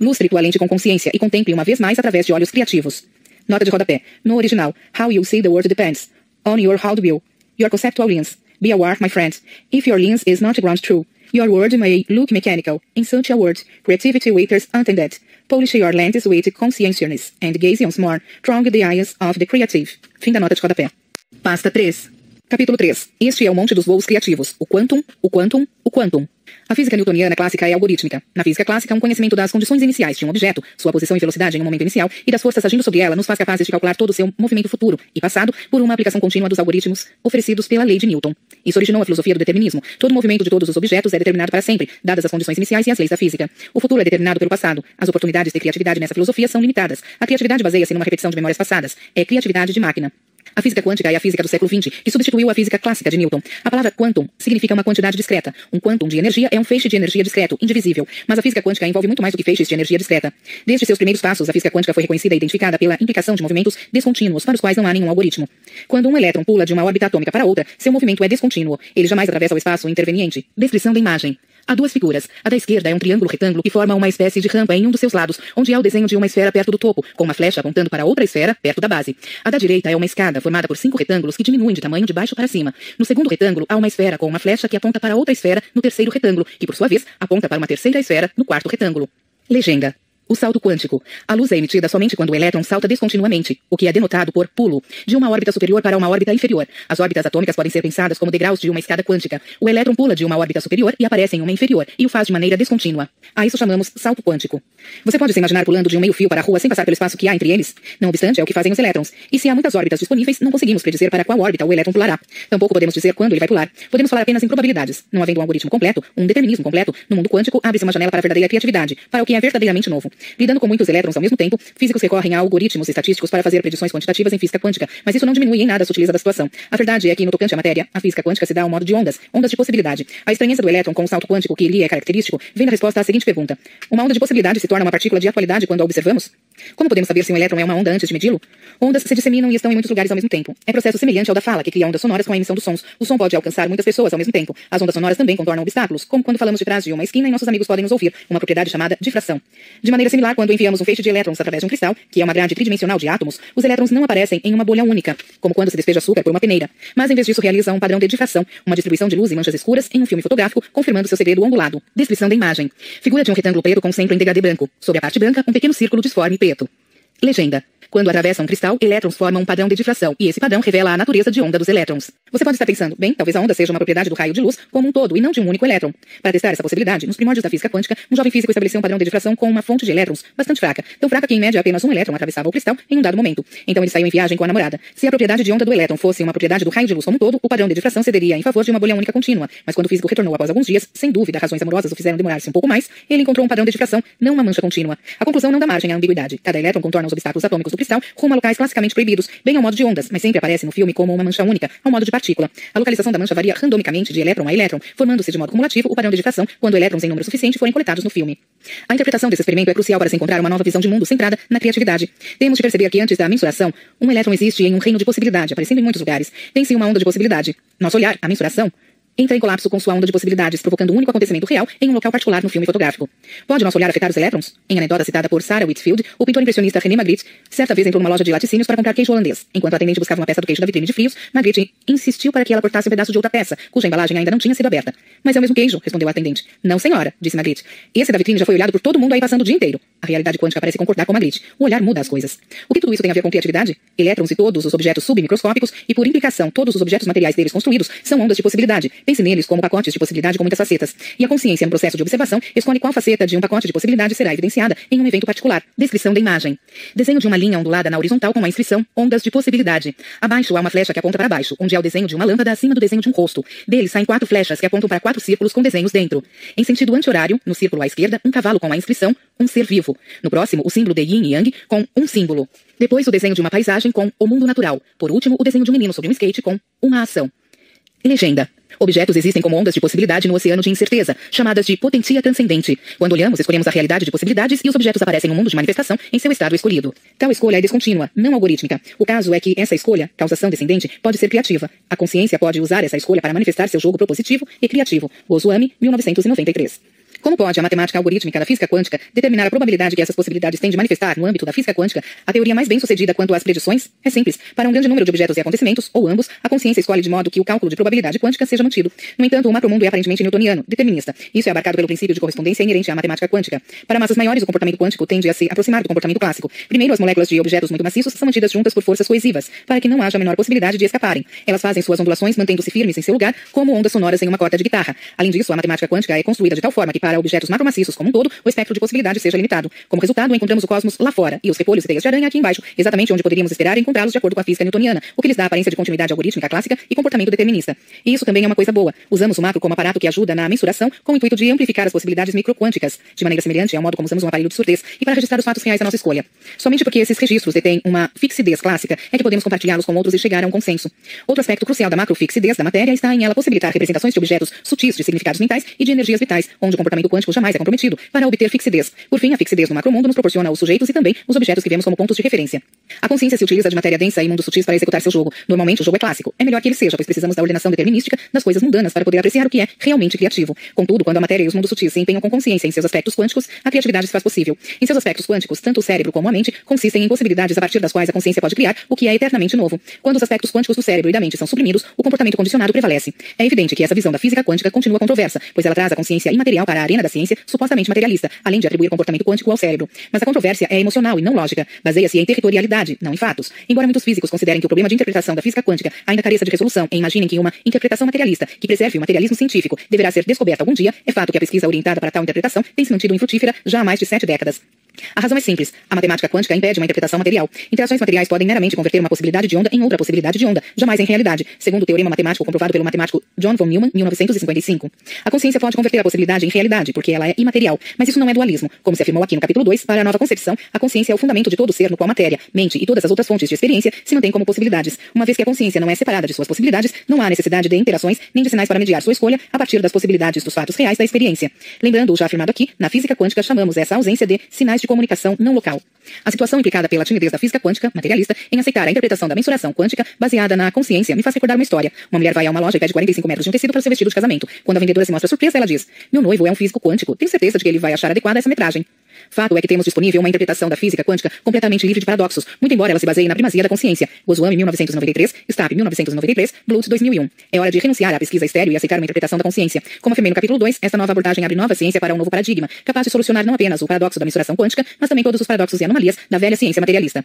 Lustre tua lente com consciência e contemple uma vez mais através de olhos criativos. Nota de rodapé. No original, how you see the world depends on your how view, your conceptual lens. Be aware, my friend. If your lens is not ground true, your word may look mechanical. In such a word, creativity waiters untended. Polish your lens with conscientiousness and gaze once more through the eyes of the creative. Fim da nota de rodapé. Pasta 3. Capítulo 3. Este é o monte dos voos criativos. O quantum, o quantum, o quantum. A física newtoniana clássica é algorítmica. Na física clássica, um conhecimento das condições iniciais de um objeto, sua posição e velocidade em um momento inicial, e das forças agindo sobre ela, nos faz capazes de calcular todo o seu movimento futuro e passado por uma aplicação contínua dos algoritmos oferecidos pela lei de Newton. Isso originou a filosofia do determinismo. Todo movimento de todos os objetos é determinado para sempre, dadas as condições iniciais e as leis da física. O futuro é determinado pelo passado. As oportunidades de criatividade nessa filosofia são limitadas. A criatividade baseia-se numa repetição de memórias passadas. É criatividade de máquina. A física quântica é a física do século XX, que substituiu a física clássica de Newton. A palavra quantum significa uma quantidade discreta. Um quantum de energia é um feixe de energia discreto, indivisível. Mas a física quântica envolve muito mais do que feixes de energia discreta. Desde seus primeiros passos, a física quântica foi reconhecida e identificada pela implicação de movimentos descontínuos, para os quais não há nenhum algoritmo. Quando um elétron pula de uma órbita atômica para outra, seu movimento é descontínuo. Ele jamais atravessa o espaço interveniente. Descrição da imagem. Há duas figuras. A da esquerda é um triângulo retângulo que forma uma espécie de rampa em um dos seus lados, onde há o desenho de uma esfera perto do topo, com uma flecha apontando para outra esfera perto da base. A da direita é uma escada formada por cinco retângulos que diminuem de tamanho de baixo para cima. No segundo retângulo há uma esfera com uma flecha que aponta para outra esfera no terceiro retângulo, que por sua vez aponta para uma terceira esfera no quarto retângulo. Legenda. O salto quântico. A luz é emitida somente quando o elétron salta descontinuamente, o que é denotado por pulo, de uma órbita superior para uma órbita inferior. As órbitas atômicas podem ser pensadas como degraus de uma escada quântica. O elétron pula de uma órbita superior e aparece em uma inferior, e o faz de maneira descontínua. A isso chamamos salto quântico. Você pode se imaginar pulando de um meio fio para a rua sem passar pelo espaço que há entre eles? Não obstante, é o que fazem os elétrons. E se há muitas órbitas disponíveis, não conseguimos predizer para qual órbita o elétron pulará. Tampouco podemos dizer quando ele vai pular. Podemos falar apenas em probabilidades. Não havendo um algoritmo completo, um determinismo completo, no mundo quântico abre-se uma janela para a verdadeira criatividade, para o que é verdadeiramente novo. Lidando com muitos elétrons ao mesmo tempo, físicos recorrem a algoritmos estatísticos para fazer predições quantitativas em física quântica, mas isso não diminui em nada a sutileza da situação. A verdade é que, no tocante à matéria, a física quântica se dá ao modo de ondas, ondas de possibilidade. A estranheza do elétron com o salto quântico que lhe é característico vem na resposta à seguinte pergunta. Uma onda de possibilidade se torna uma partícula de atualidade quando a observamos? Como podemos saber se um elétron é uma onda antes de medi-lo? Ondas se disseminam e estão em muitos lugares ao mesmo tempo. É processo semelhante ao da fala, que cria ondas sonoras com a emissão dos sons. O som pode alcançar muitas pessoas ao mesmo tempo. As ondas sonoras também contornam obstáculos, como quando falamos de trás de uma esquina e nossos amigos podem nos ouvir, uma propriedade chamada difração. De maneira maneira similar, quando enviamos um feixe de elétrons através de um cristal, que é uma grade tridimensional de átomos, os elétrons não aparecem em uma bolha única, como quando se despeja açúcar por uma peneira, mas em vez disso realiza um padrão de difração, uma distribuição de luz em manchas escuras em um filme fotográfico, confirmando seu segredo angulado. Descrição da imagem. Figura de um retângulo preto com centro em degradê branco. Sob a parte branca, um pequeno círculo disforme preto. Legenda. Quando atravessam um cristal, elétrons formam um padrão de difração, e esse padrão revela a natureza de onda dos elétrons. Você pode estar pensando, bem, talvez a onda seja uma propriedade do raio de luz como um todo, e não de um único elétron. Para testar essa possibilidade, nos primórdios da física quântica, um jovem físico estabeleceu um padrão de difração com uma fonte de elétrons bastante fraca, tão fraca que em média apenas um elétron atravessava o cristal em um dado momento. Então ele saiu em viagem com a namorada. Se a propriedade de onda do elétron fosse uma propriedade do raio de luz como um todo, o padrão de difração cederia em favor de uma bolha única contínua. Mas quando o físico retornou após alguns dias, sem dúvida, razões amorosas o fizeram demorar-se um pouco mais, ele encontrou um padrão de difração, não uma mancha contínua. A conclusão não dá margem à ambiguidade. Cada elétron contorna os obstáculos atômicos do cristal rumo a locais classicamente proibidos, bem ao modo de ondas, mas sempre aparece no filme como uma mancha única, ao modo de partícula. A localização da mancha varia randomicamente de elétron a elétron, formando-se de modo cumulativo o padrão de difração quando elétrons em número suficiente forem coletados no filme. A interpretação desse experimento é crucial para se encontrar uma nova visão de mundo centrada na criatividade. Temos de perceber que antes da mensuração, um elétron existe em um reino de possibilidade, aparecendo em muitos lugares. Tem-se uma onda de possibilidade. Nosso olhar, a mensuração, entra em colapso com sua onda de possibilidades, provocando um único acontecimento real em um local particular no filme fotográfico. Pode nosso olhar afetar os elétrons? Em anedota citada por Sarah Whitfield, o pintor impressionista René Magritte certa vez entrou numa loja de laticínios para comprar queijo holandês. Enquanto a atendente buscava uma peça do queijo da vitrine de frios, Magritte insistiu para que ela cortasse um pedaço de outra peça, cuja embalagem ainda não tinha sido aberta. Mas é o mesmo queijo, respondeu a atendente. Não, senhora, disse Magritte. Esse da vitrine já foi olhado por todo mundo aí passando o dia inteiro. A realidade quântica parece concordar com Magritte. O olhar muda as coisas. O que tudo isso tem a ver com criatividade? Elétrons e todos os objetos submicroscópicos, e por implicação, todos os objetos materiais deles construídos, são ondas de possibilidade. Pense neles como pacotes de possibilidade com muitas facetas. E a consciência, no processo de observação, escolhe qual faceta de um pacote de possibilidade será evidenciada em um evento particular. Descrição da imagem. Desenho de uma linha ondulada na horizontal com a inscrição Ondas de possibilidade. Abaixo há uma flecha que aponta para baixo, onde é o desenho de uma lâmpada acima do desenho de um rosto. Dele saem quatro flechas que apontam para quatro círculos com desenhos dentro. Em sentido anti-horário, no círculo à esquerda, um cavalo com a inscrição Um ser vivo. No próximo, o símbolo de Yin e Yang com um símbolo. Depois, o desenho de uma paisagem com o mundo natural. Por último, o desenho de um menino sobre um skate com uma ação. Legenda. Objetos existem como ondas de possibilidade no oceano de incerteza, chamadas de potencia transcendente. Quando olhamos, escolhemos a realidade de possibilidades e os objetos aparecem no mundo de manifestação em seu estado escolhido. Tal escolha é descontínua, não algorítmica. O caso é que essa escolha, causação descendente, pode ser criativa. A consciência pode usar essa escolha para manifestar seu jogo propositivo e criativo. Gozuami, 1993. Como pode a matemática algorítmica da física quântica determinar a probabilidade que essas possibilidades têm de manifestar no âmbito da física quântica a teoria mais bem sucedida quanto às predições? É simples. Para um grande número de objetos e acontecimentos, ou ambos, a consciência escolhe de modo que o cálculo de probabilidade quântica seja mantido. No entanto, o macromundo é aparentemente newtoniano, determinista. Isso é abarcado pelo princípio de correspondência inerente à matemática quântica. Para massas maiores, o comportamento quântico tende a se aproximar do comportamento clássico. Primeiro, as moléculas de objetos muito maciços são mantidas juntas por forças coesivas, para que não haja a menor possibilidade de escaparem. Elas fazem suas ondulações mantendo-se firmes em seu lugar, como ondas sonoras em uma corda de guitarra. Além disso, a matemática quântica é construída de tal forma que, para objetos macromaciços como um todo, o espectro de possibilidades seja limitado. Como resultado, encontramos o cosmos lá fora e os repolhos e teias de aranha aqui embaixo, exatamente onde poderíamos esperar encontrá-los de acordo com a física newtoniana, o que lhes dá aparência de continuidade algorítmica clássica e comportamento determinista. E isso também é uma coisa boa. Usamos o macro como aparato que ajuda na mensuração com o intuito de amplificar as possibilidades microquânticas, de maneira semelhante ao modo como usamos um aparelho de surdez, e para registrar os fatos reais da nossa escolha. Somente porque esses registros detêm uma fixidez clássica é que podemos compartilhá-los com outros e chegar a um consenso. Outro aspecto crucial da macrofixidez da matéria está em ela possibilitar representações de objetos sutis de significados mentais e de energias vitais, onde o comportamento quântico jamais é comprometido, para obter fixidez. Por fim, a fixidez no macromundo nos proporciona os sujeitos e também os objetos que vemos como pontos de referência. A consciência se utiliza de matéria densa e mundos sutis para executar seu jogo. Normalmente, o jogo é clássico. É melhor que ele seja, pois precisamos da ordenação determinística das coisas mundanas para poder apreciar o que é realmente criativo. Contudo, quando a matéria e os mundos sutis se empenham com consciência em seus aspectos quânticos, a criatividade se faz possível. Em seus aspectos quânticos, tanto o cérebro como a mente consistem em possibilidades a partir das quais a consciência pode criar o que é eternamente novo. Quando os aspectos quânticos do cérebro e da mente são suprimidos, o comportamento condicionado prevalece. É evidente que essa visão da física quântica continua controversa, pois ela traz a consciência imaterial para a arena da ciência, supostamente materialista, além de atribuir comportamento quântico ao cérebro. Mas a controvérsia é emocional e não lógica. Baseia-se em territorialidade, não em fatos. Embora muitos físicos considerem que o problema de interpretação da física quântica ainda careça de resolução e imaginem que uma interpretação materialista que preserve o materialismo científico deverá ser descoberta algum dia, é fato que a pesquisa orientada para tal interpretação tem se mantido infrutífera já há mais de sete décadas. A razão é simples. A matemática quântica impede uma interpretação material. Interações materiais podem meramente converter uma possibilidade de onda em outra possibilidade de onda, jamais em realidade, segundo o teorema matemático comprovado pelo matemático John von Neumann, 1955. A consciência pode converter a possibilidade em realidade, porque ela é imaterial, mas isso não é dualismo. Como se afirmou aqui no capítulo 2, para a nova concepção, a consciência é o fundamento de todo ser no qual matéria, mente e todas as outras fontes de experiência se mantêm como possibilidades. Uma vez que a consciência não é separada de suas possibilidades, não há necessidade de interações nem de sinais para mediar sua escolha a partir das possibilidades dos fatos reais da experiência. Lembrando o já afirmado aqui, na física quântica chamamos essa ausência de sinais de comunicação não local. A situação implicada pela timidez da física quântica, materialista, em aceitar a interpretação da mensuração quântica baseada na consciência me faz recordar uma história. Uma mulher vai a uma loja e pede 45 metros de um tecido para seu vestido de casamento. Quando a vendedora se mostra surpresa, ela diz: Meu noivo é um físico quântico. Tenho certeza de que ele vai achar adequada essa metragem. Fato é que temos disponível uma interpretação da física quântica completamente livre de paradoxos, muito embora ela se baseie na primazia da consciência. Goswami, 1993, Stapp, 1993, Bluth, 2001. É hora de renunciar à pesquisa estéreo e aceitar uma interpretação da consciência. Como afirmei no capítulo 2, esta nova abordagem abre nova ciência para um novo paradigma, capaz de solucionar não apenas o paradoxo da mensuração quântica, mas também todos os paradoxos e anomalias da velha ciência materialista.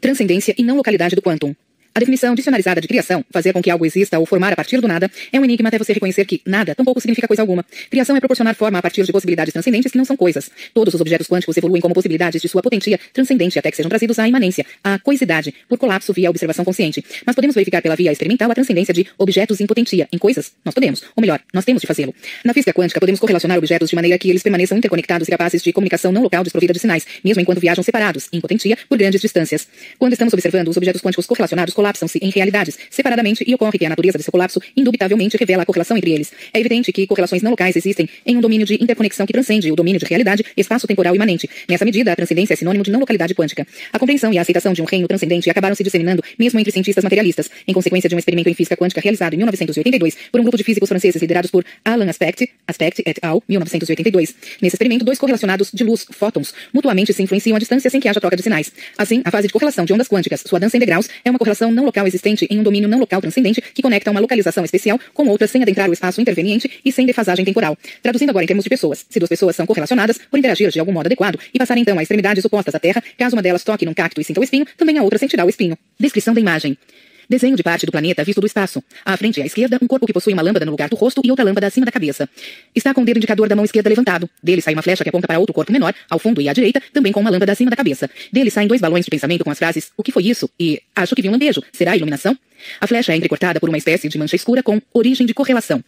Transcendência e não localidade do quantum. A definição dicionarizada de criação, fazer com que algo exista ou formar a partir do nada, é um enigma até você reconhecer que nada tampouco significa coisa alguma. Criação é proporcionar forma a partir de possibilidades transcendentes que não são coisas. Todos os objetos quânticos evoluem como possibilidades de sua potencia transcendente até que sejam trazidos à imanência, à coisidade, por colapso via observação consciente. Mas podemos verificar pela via experimental a transcendência de objetos em potencia, em coisas? Nós podemos. Ou melhor, nós temos de fazê-lo. Na física quântica, podemos correlacionar objetos de maneira que eles permaneçam interconectados e capazes de comunicação não local desprovida de sinais, mesmo enquanto viajam separados, em potencia, por grandes distâncias. Quando estamos observando, os objetos quânticos correlacionados colapsam-se em realidade separadamente e ocorre que a natureza desse colapso indubitavelmente revela a correlação entre eles. É evidente que correlações não locais existem em um domínio de interconexão que transcende o domínio de realidade, espaço-temporal imanente. Nessa medida, a transcendência é sinônimo de não localidade quântica. A compreensão e a aceitação de um reino transcendente acabaram se disseminando mesmo entre cientistas materialistas, em consequência de um experimento em física quântica realizado em 1982 por um grupo de físicos franceses liderados por Alan Aspect, Aspect et al., 1982. Nesse experimento, dois correlacionados de luz, fótons, mutuamente se influenciam à distância sem que haja troca de sinais. Assim, a fase de correlação de ondas quânticas, sua dança em degraus, é uma correlação não local existente em um domínio não local transcendente que conecta uma localização especial com outra sem adentrar o espaço interveniente e sem defasagem temporal. Traduzindo agora em termos de pessoas, se duas pessoas são correlacionadas por interagir de algum modo adequado e passarem então a extremidades opostas à Terra, caso uma delas toque num cacto e sinta o espinho, também a outra sentirá o espinho. Descrição da imagem. Desenho de parte do planeta visto do espaço. À frente e à esquerda, um corpo que possui uma lâmpada no lugar do rosto e outra lâmpada acima da cabeça. Está com o dedo indicador da mão esquerda levantado. Dele sai uma flecha que aponta para outro corpo menor, ao fundo e à direita, também com uma lâmpada acima da cabeça. Dele saem dois balões de pensamento com as frases O que foi isso? e Acho que vi um lampejo. Será iluminação? A flecha é entrecortada por uma espécie de mancha escura com origem de correlação.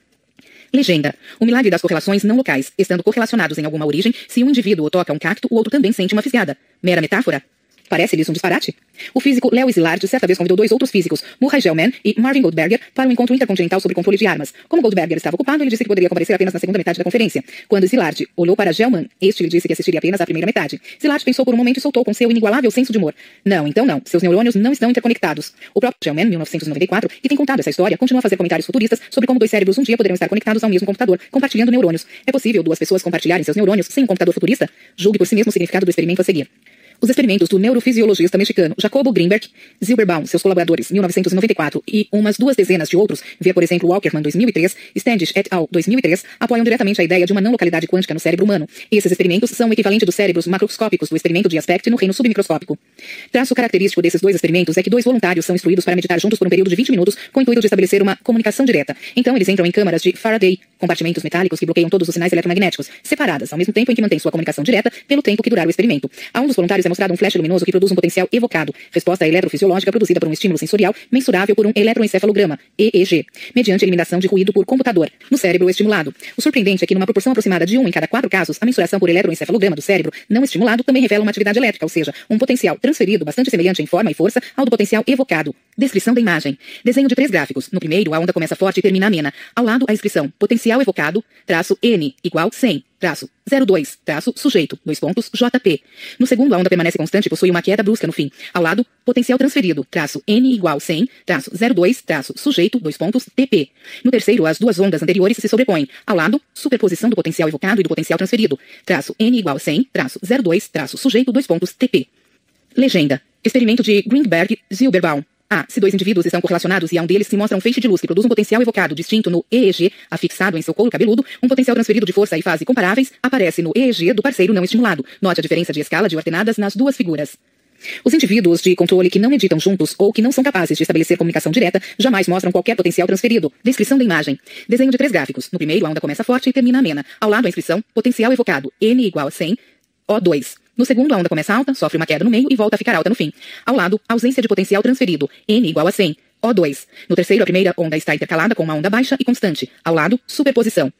Legenda. O milagre das correlações não locais, estando correlacionados em alguma origem, se um indivíduo toca um cacto, o outro também sente uma fisgada. Mera metáfora? Parece-lhes um disparate? O físico Leo Szilard certa vez convidou dois outros físicos, Murray Gell-Mann e Marvin Goldberger, para um encontro intercontinental sobre controle de armas. Como Goldberger estava ocupado, ele disse que poderia comparecer apenas na segunda metade da conferência. Quando Szilard olhou para Gell-Mann, este lhe disse que assistiria apenas à primeira metade. Szilard pensou por um momento e soltou com seu inigualável senso de humor. Não, então não. Seus neurônios não estão interconectados. O próprio Gell-Mann, 1994, que tem contado essa história, continua a fazer comentários futuristas sobre como dois cérebros um dia poderão estar conectados ao mesmo computador, compartilhando neurônios. É possível duas pessoas compartilharem seus neurônios sem um computador futurista? Julgue por si mesmo o significado do experimento a seguir. Os experimentos do neurofisiologista mexicano Jacobo Greenberg, Zilberbaum, seus colaboradores, 1994, e umas duas dezenas de outros, via por exemplo Walkerman, 2003, Standish et al., 2003, apoiam diretamente a ideia de uma não localidade quântica no cérebro humano. Esses experimentos são o equivalente dos cérebros macroscópicos do experimento de aspecto no reino submicroscópico. Traço característico desses dois experimentos é que dois voluntários são instruídos para meditar juntos por um período de 20 minutos com o intuito de estabelecer uma comunicação direta. Então eles entram em câmaras de Faraday, compartimentos metálicos que bloqueiam todos os sinais eletromagnéticos, separadas, ao mesmo tempo em que mantêm sua comunicação direta pelo tempo que durar o experimento. A um dos voluntários é mostrado um flash luminoso que produz um potencial evocado, resposta eletrofisiológica produzida por um estímulo sensorial mensurável por um eletroencefalograma, EEG, mediante eliminação de ruído por computador, no cérebro estimulado. O surpreendente é que numa proporção aproximada de 1 em cada quatro casos, a mensuração por eletroencefalograma do cérebro não estimulado também revela uma atividade elétrica, ou seja, um potencial transferido bastante semelhante em forma e força ao do potencial evocado. Descrição da imagem. Desenho de três gráficos. No primeiro, a onda começa forte e termina amena. Ao lado, a inscrição potencial evocado, traço N igual 100 traço 02, traço sujeito, dois pontos, JP. No segundo, a onda permanece constante e possui uma queda brusca no fim. Ao lado, potencial transferido, traço N igual 100, traço 02, traço sujeito, dois pontos, TP. No terceiro, as duas ondas anteriores se sobrepõem. Ao lado, superposição do potencial evocado e do potencial transferido, traço N igual 100, traço 02, traço sujeito, dois pontos, TP. Legenda. Experimento de Greenberg-Zilberbaum. A. Se dois indivíduos estão correlacionados e a um deles se mostra um feixe de luz que produz um potencial evocado distinto no EEG, afixado em seu couro cabeludo, um potencial transferido de força e fase comparáveis, aparece no EEG do parceiro não estimulado. Note a diferença de escala de ordenadas nas duas figuras. Os indivíduos de controle que não meditam juntos ou que não são capazes de estabelecer comunicação direta jamais mostram qualquer potencial transferido. Descrição da imagem. Desenho de três gráficos. No primeiro, a onda começa forte e termina amena. Ao lado, a inscrição, potencial evocado, N igual a 100, O2. No segundo, a onda começa alta, sofre uma queda no meio e volta a ficar alta no fim. Ao lado, ausência de potencial transferido, N igual a 100, O2. No terceiro, a primeira onda está intercalada com uma onda baixa e constante. Ao lado, superposição.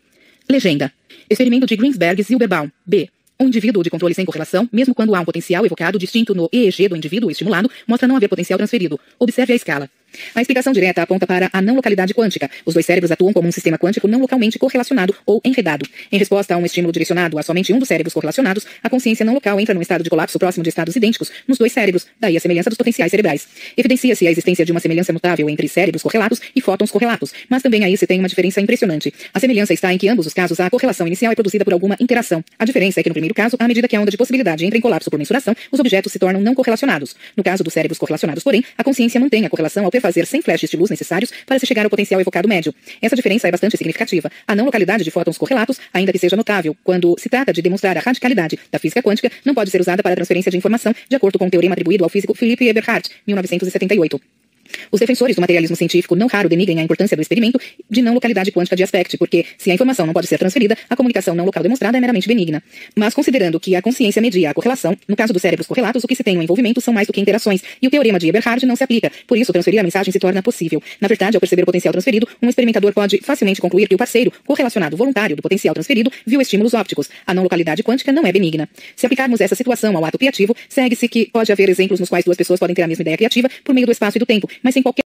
Legenda. Experimento de Greensberg-Zilberbaum, B. Um indivíduo de controle sem correlação, mesmo quando há um potencial evocado distinto no EEG do indivíduo estimulado, mostra não haver potencial transferido. Observe a escala. A explicação direta aponta para a não localidade quântica. Os dois cérebros atuam como um sistema quântico não localmente correlacionado ou enredado. Em resposta a um estímulo direcionado a somente um dos cérebros correlacionados, a consciência não local entra num estado de colapso próximo de estados idênticos nos dois cérebros, daí a semelhança dos potenciais cerebrais. Evidencia-se a existência de uma semelhança notável entre cérebros correlatos e fótons correlatos, mas também aí se tem uma diferença impressionante. A semelhança está em que ambos os casos a correlação inicial é produzida por alguma interação. A diferença é que no primeiro caso, à medida que a onda de possibilidade entra em colapso por mensuração, os objetos se tornam não correlacionados. No caso dos cérebros correlacionados, porém, a consciência mantém a correlação ao perfazer sem flashes de luz necessários para se chegar ao potencial evocado médio. Essa diferença é bastante significativa. A não localidade de fótons correlatos, ainda que seja notável, quando se trata de demonstrar a radicalidade da física quântica, não pode ser usada para a transferência de informação, de acordo com o teorema atribuído ao físico Philippe Eberhard, 1978. Os defensores do materialismo científico não raro denigrem a importância do experimento de não localidade quântica de aspecto, porque se a informação não pode ser transferida, a comunicação não local demonstrada é meramente benigna. Mas considerando que a consciência media a correlação, no caso dos cérebros correlatos, o que se tem no envolvimento são mais do que interações, e o teorema de Eberhard não se aplica, por isso transferir a mensagem se torna possível. Na verdade, ao perceber o potencial transferido, um experimentador pode facilmente concluir que o parceiro, correlacionado voluntário do potencial transferido, viu estímulos ópticos. A não localidade quântica não é benigna. Se aplicarmos essa situação ao ato criativo, segue-se que pode haver exemplos nos quais duas pessoas podem ter a mesma ideia criativa por meio do espaço e do tempo, mas sem qualquer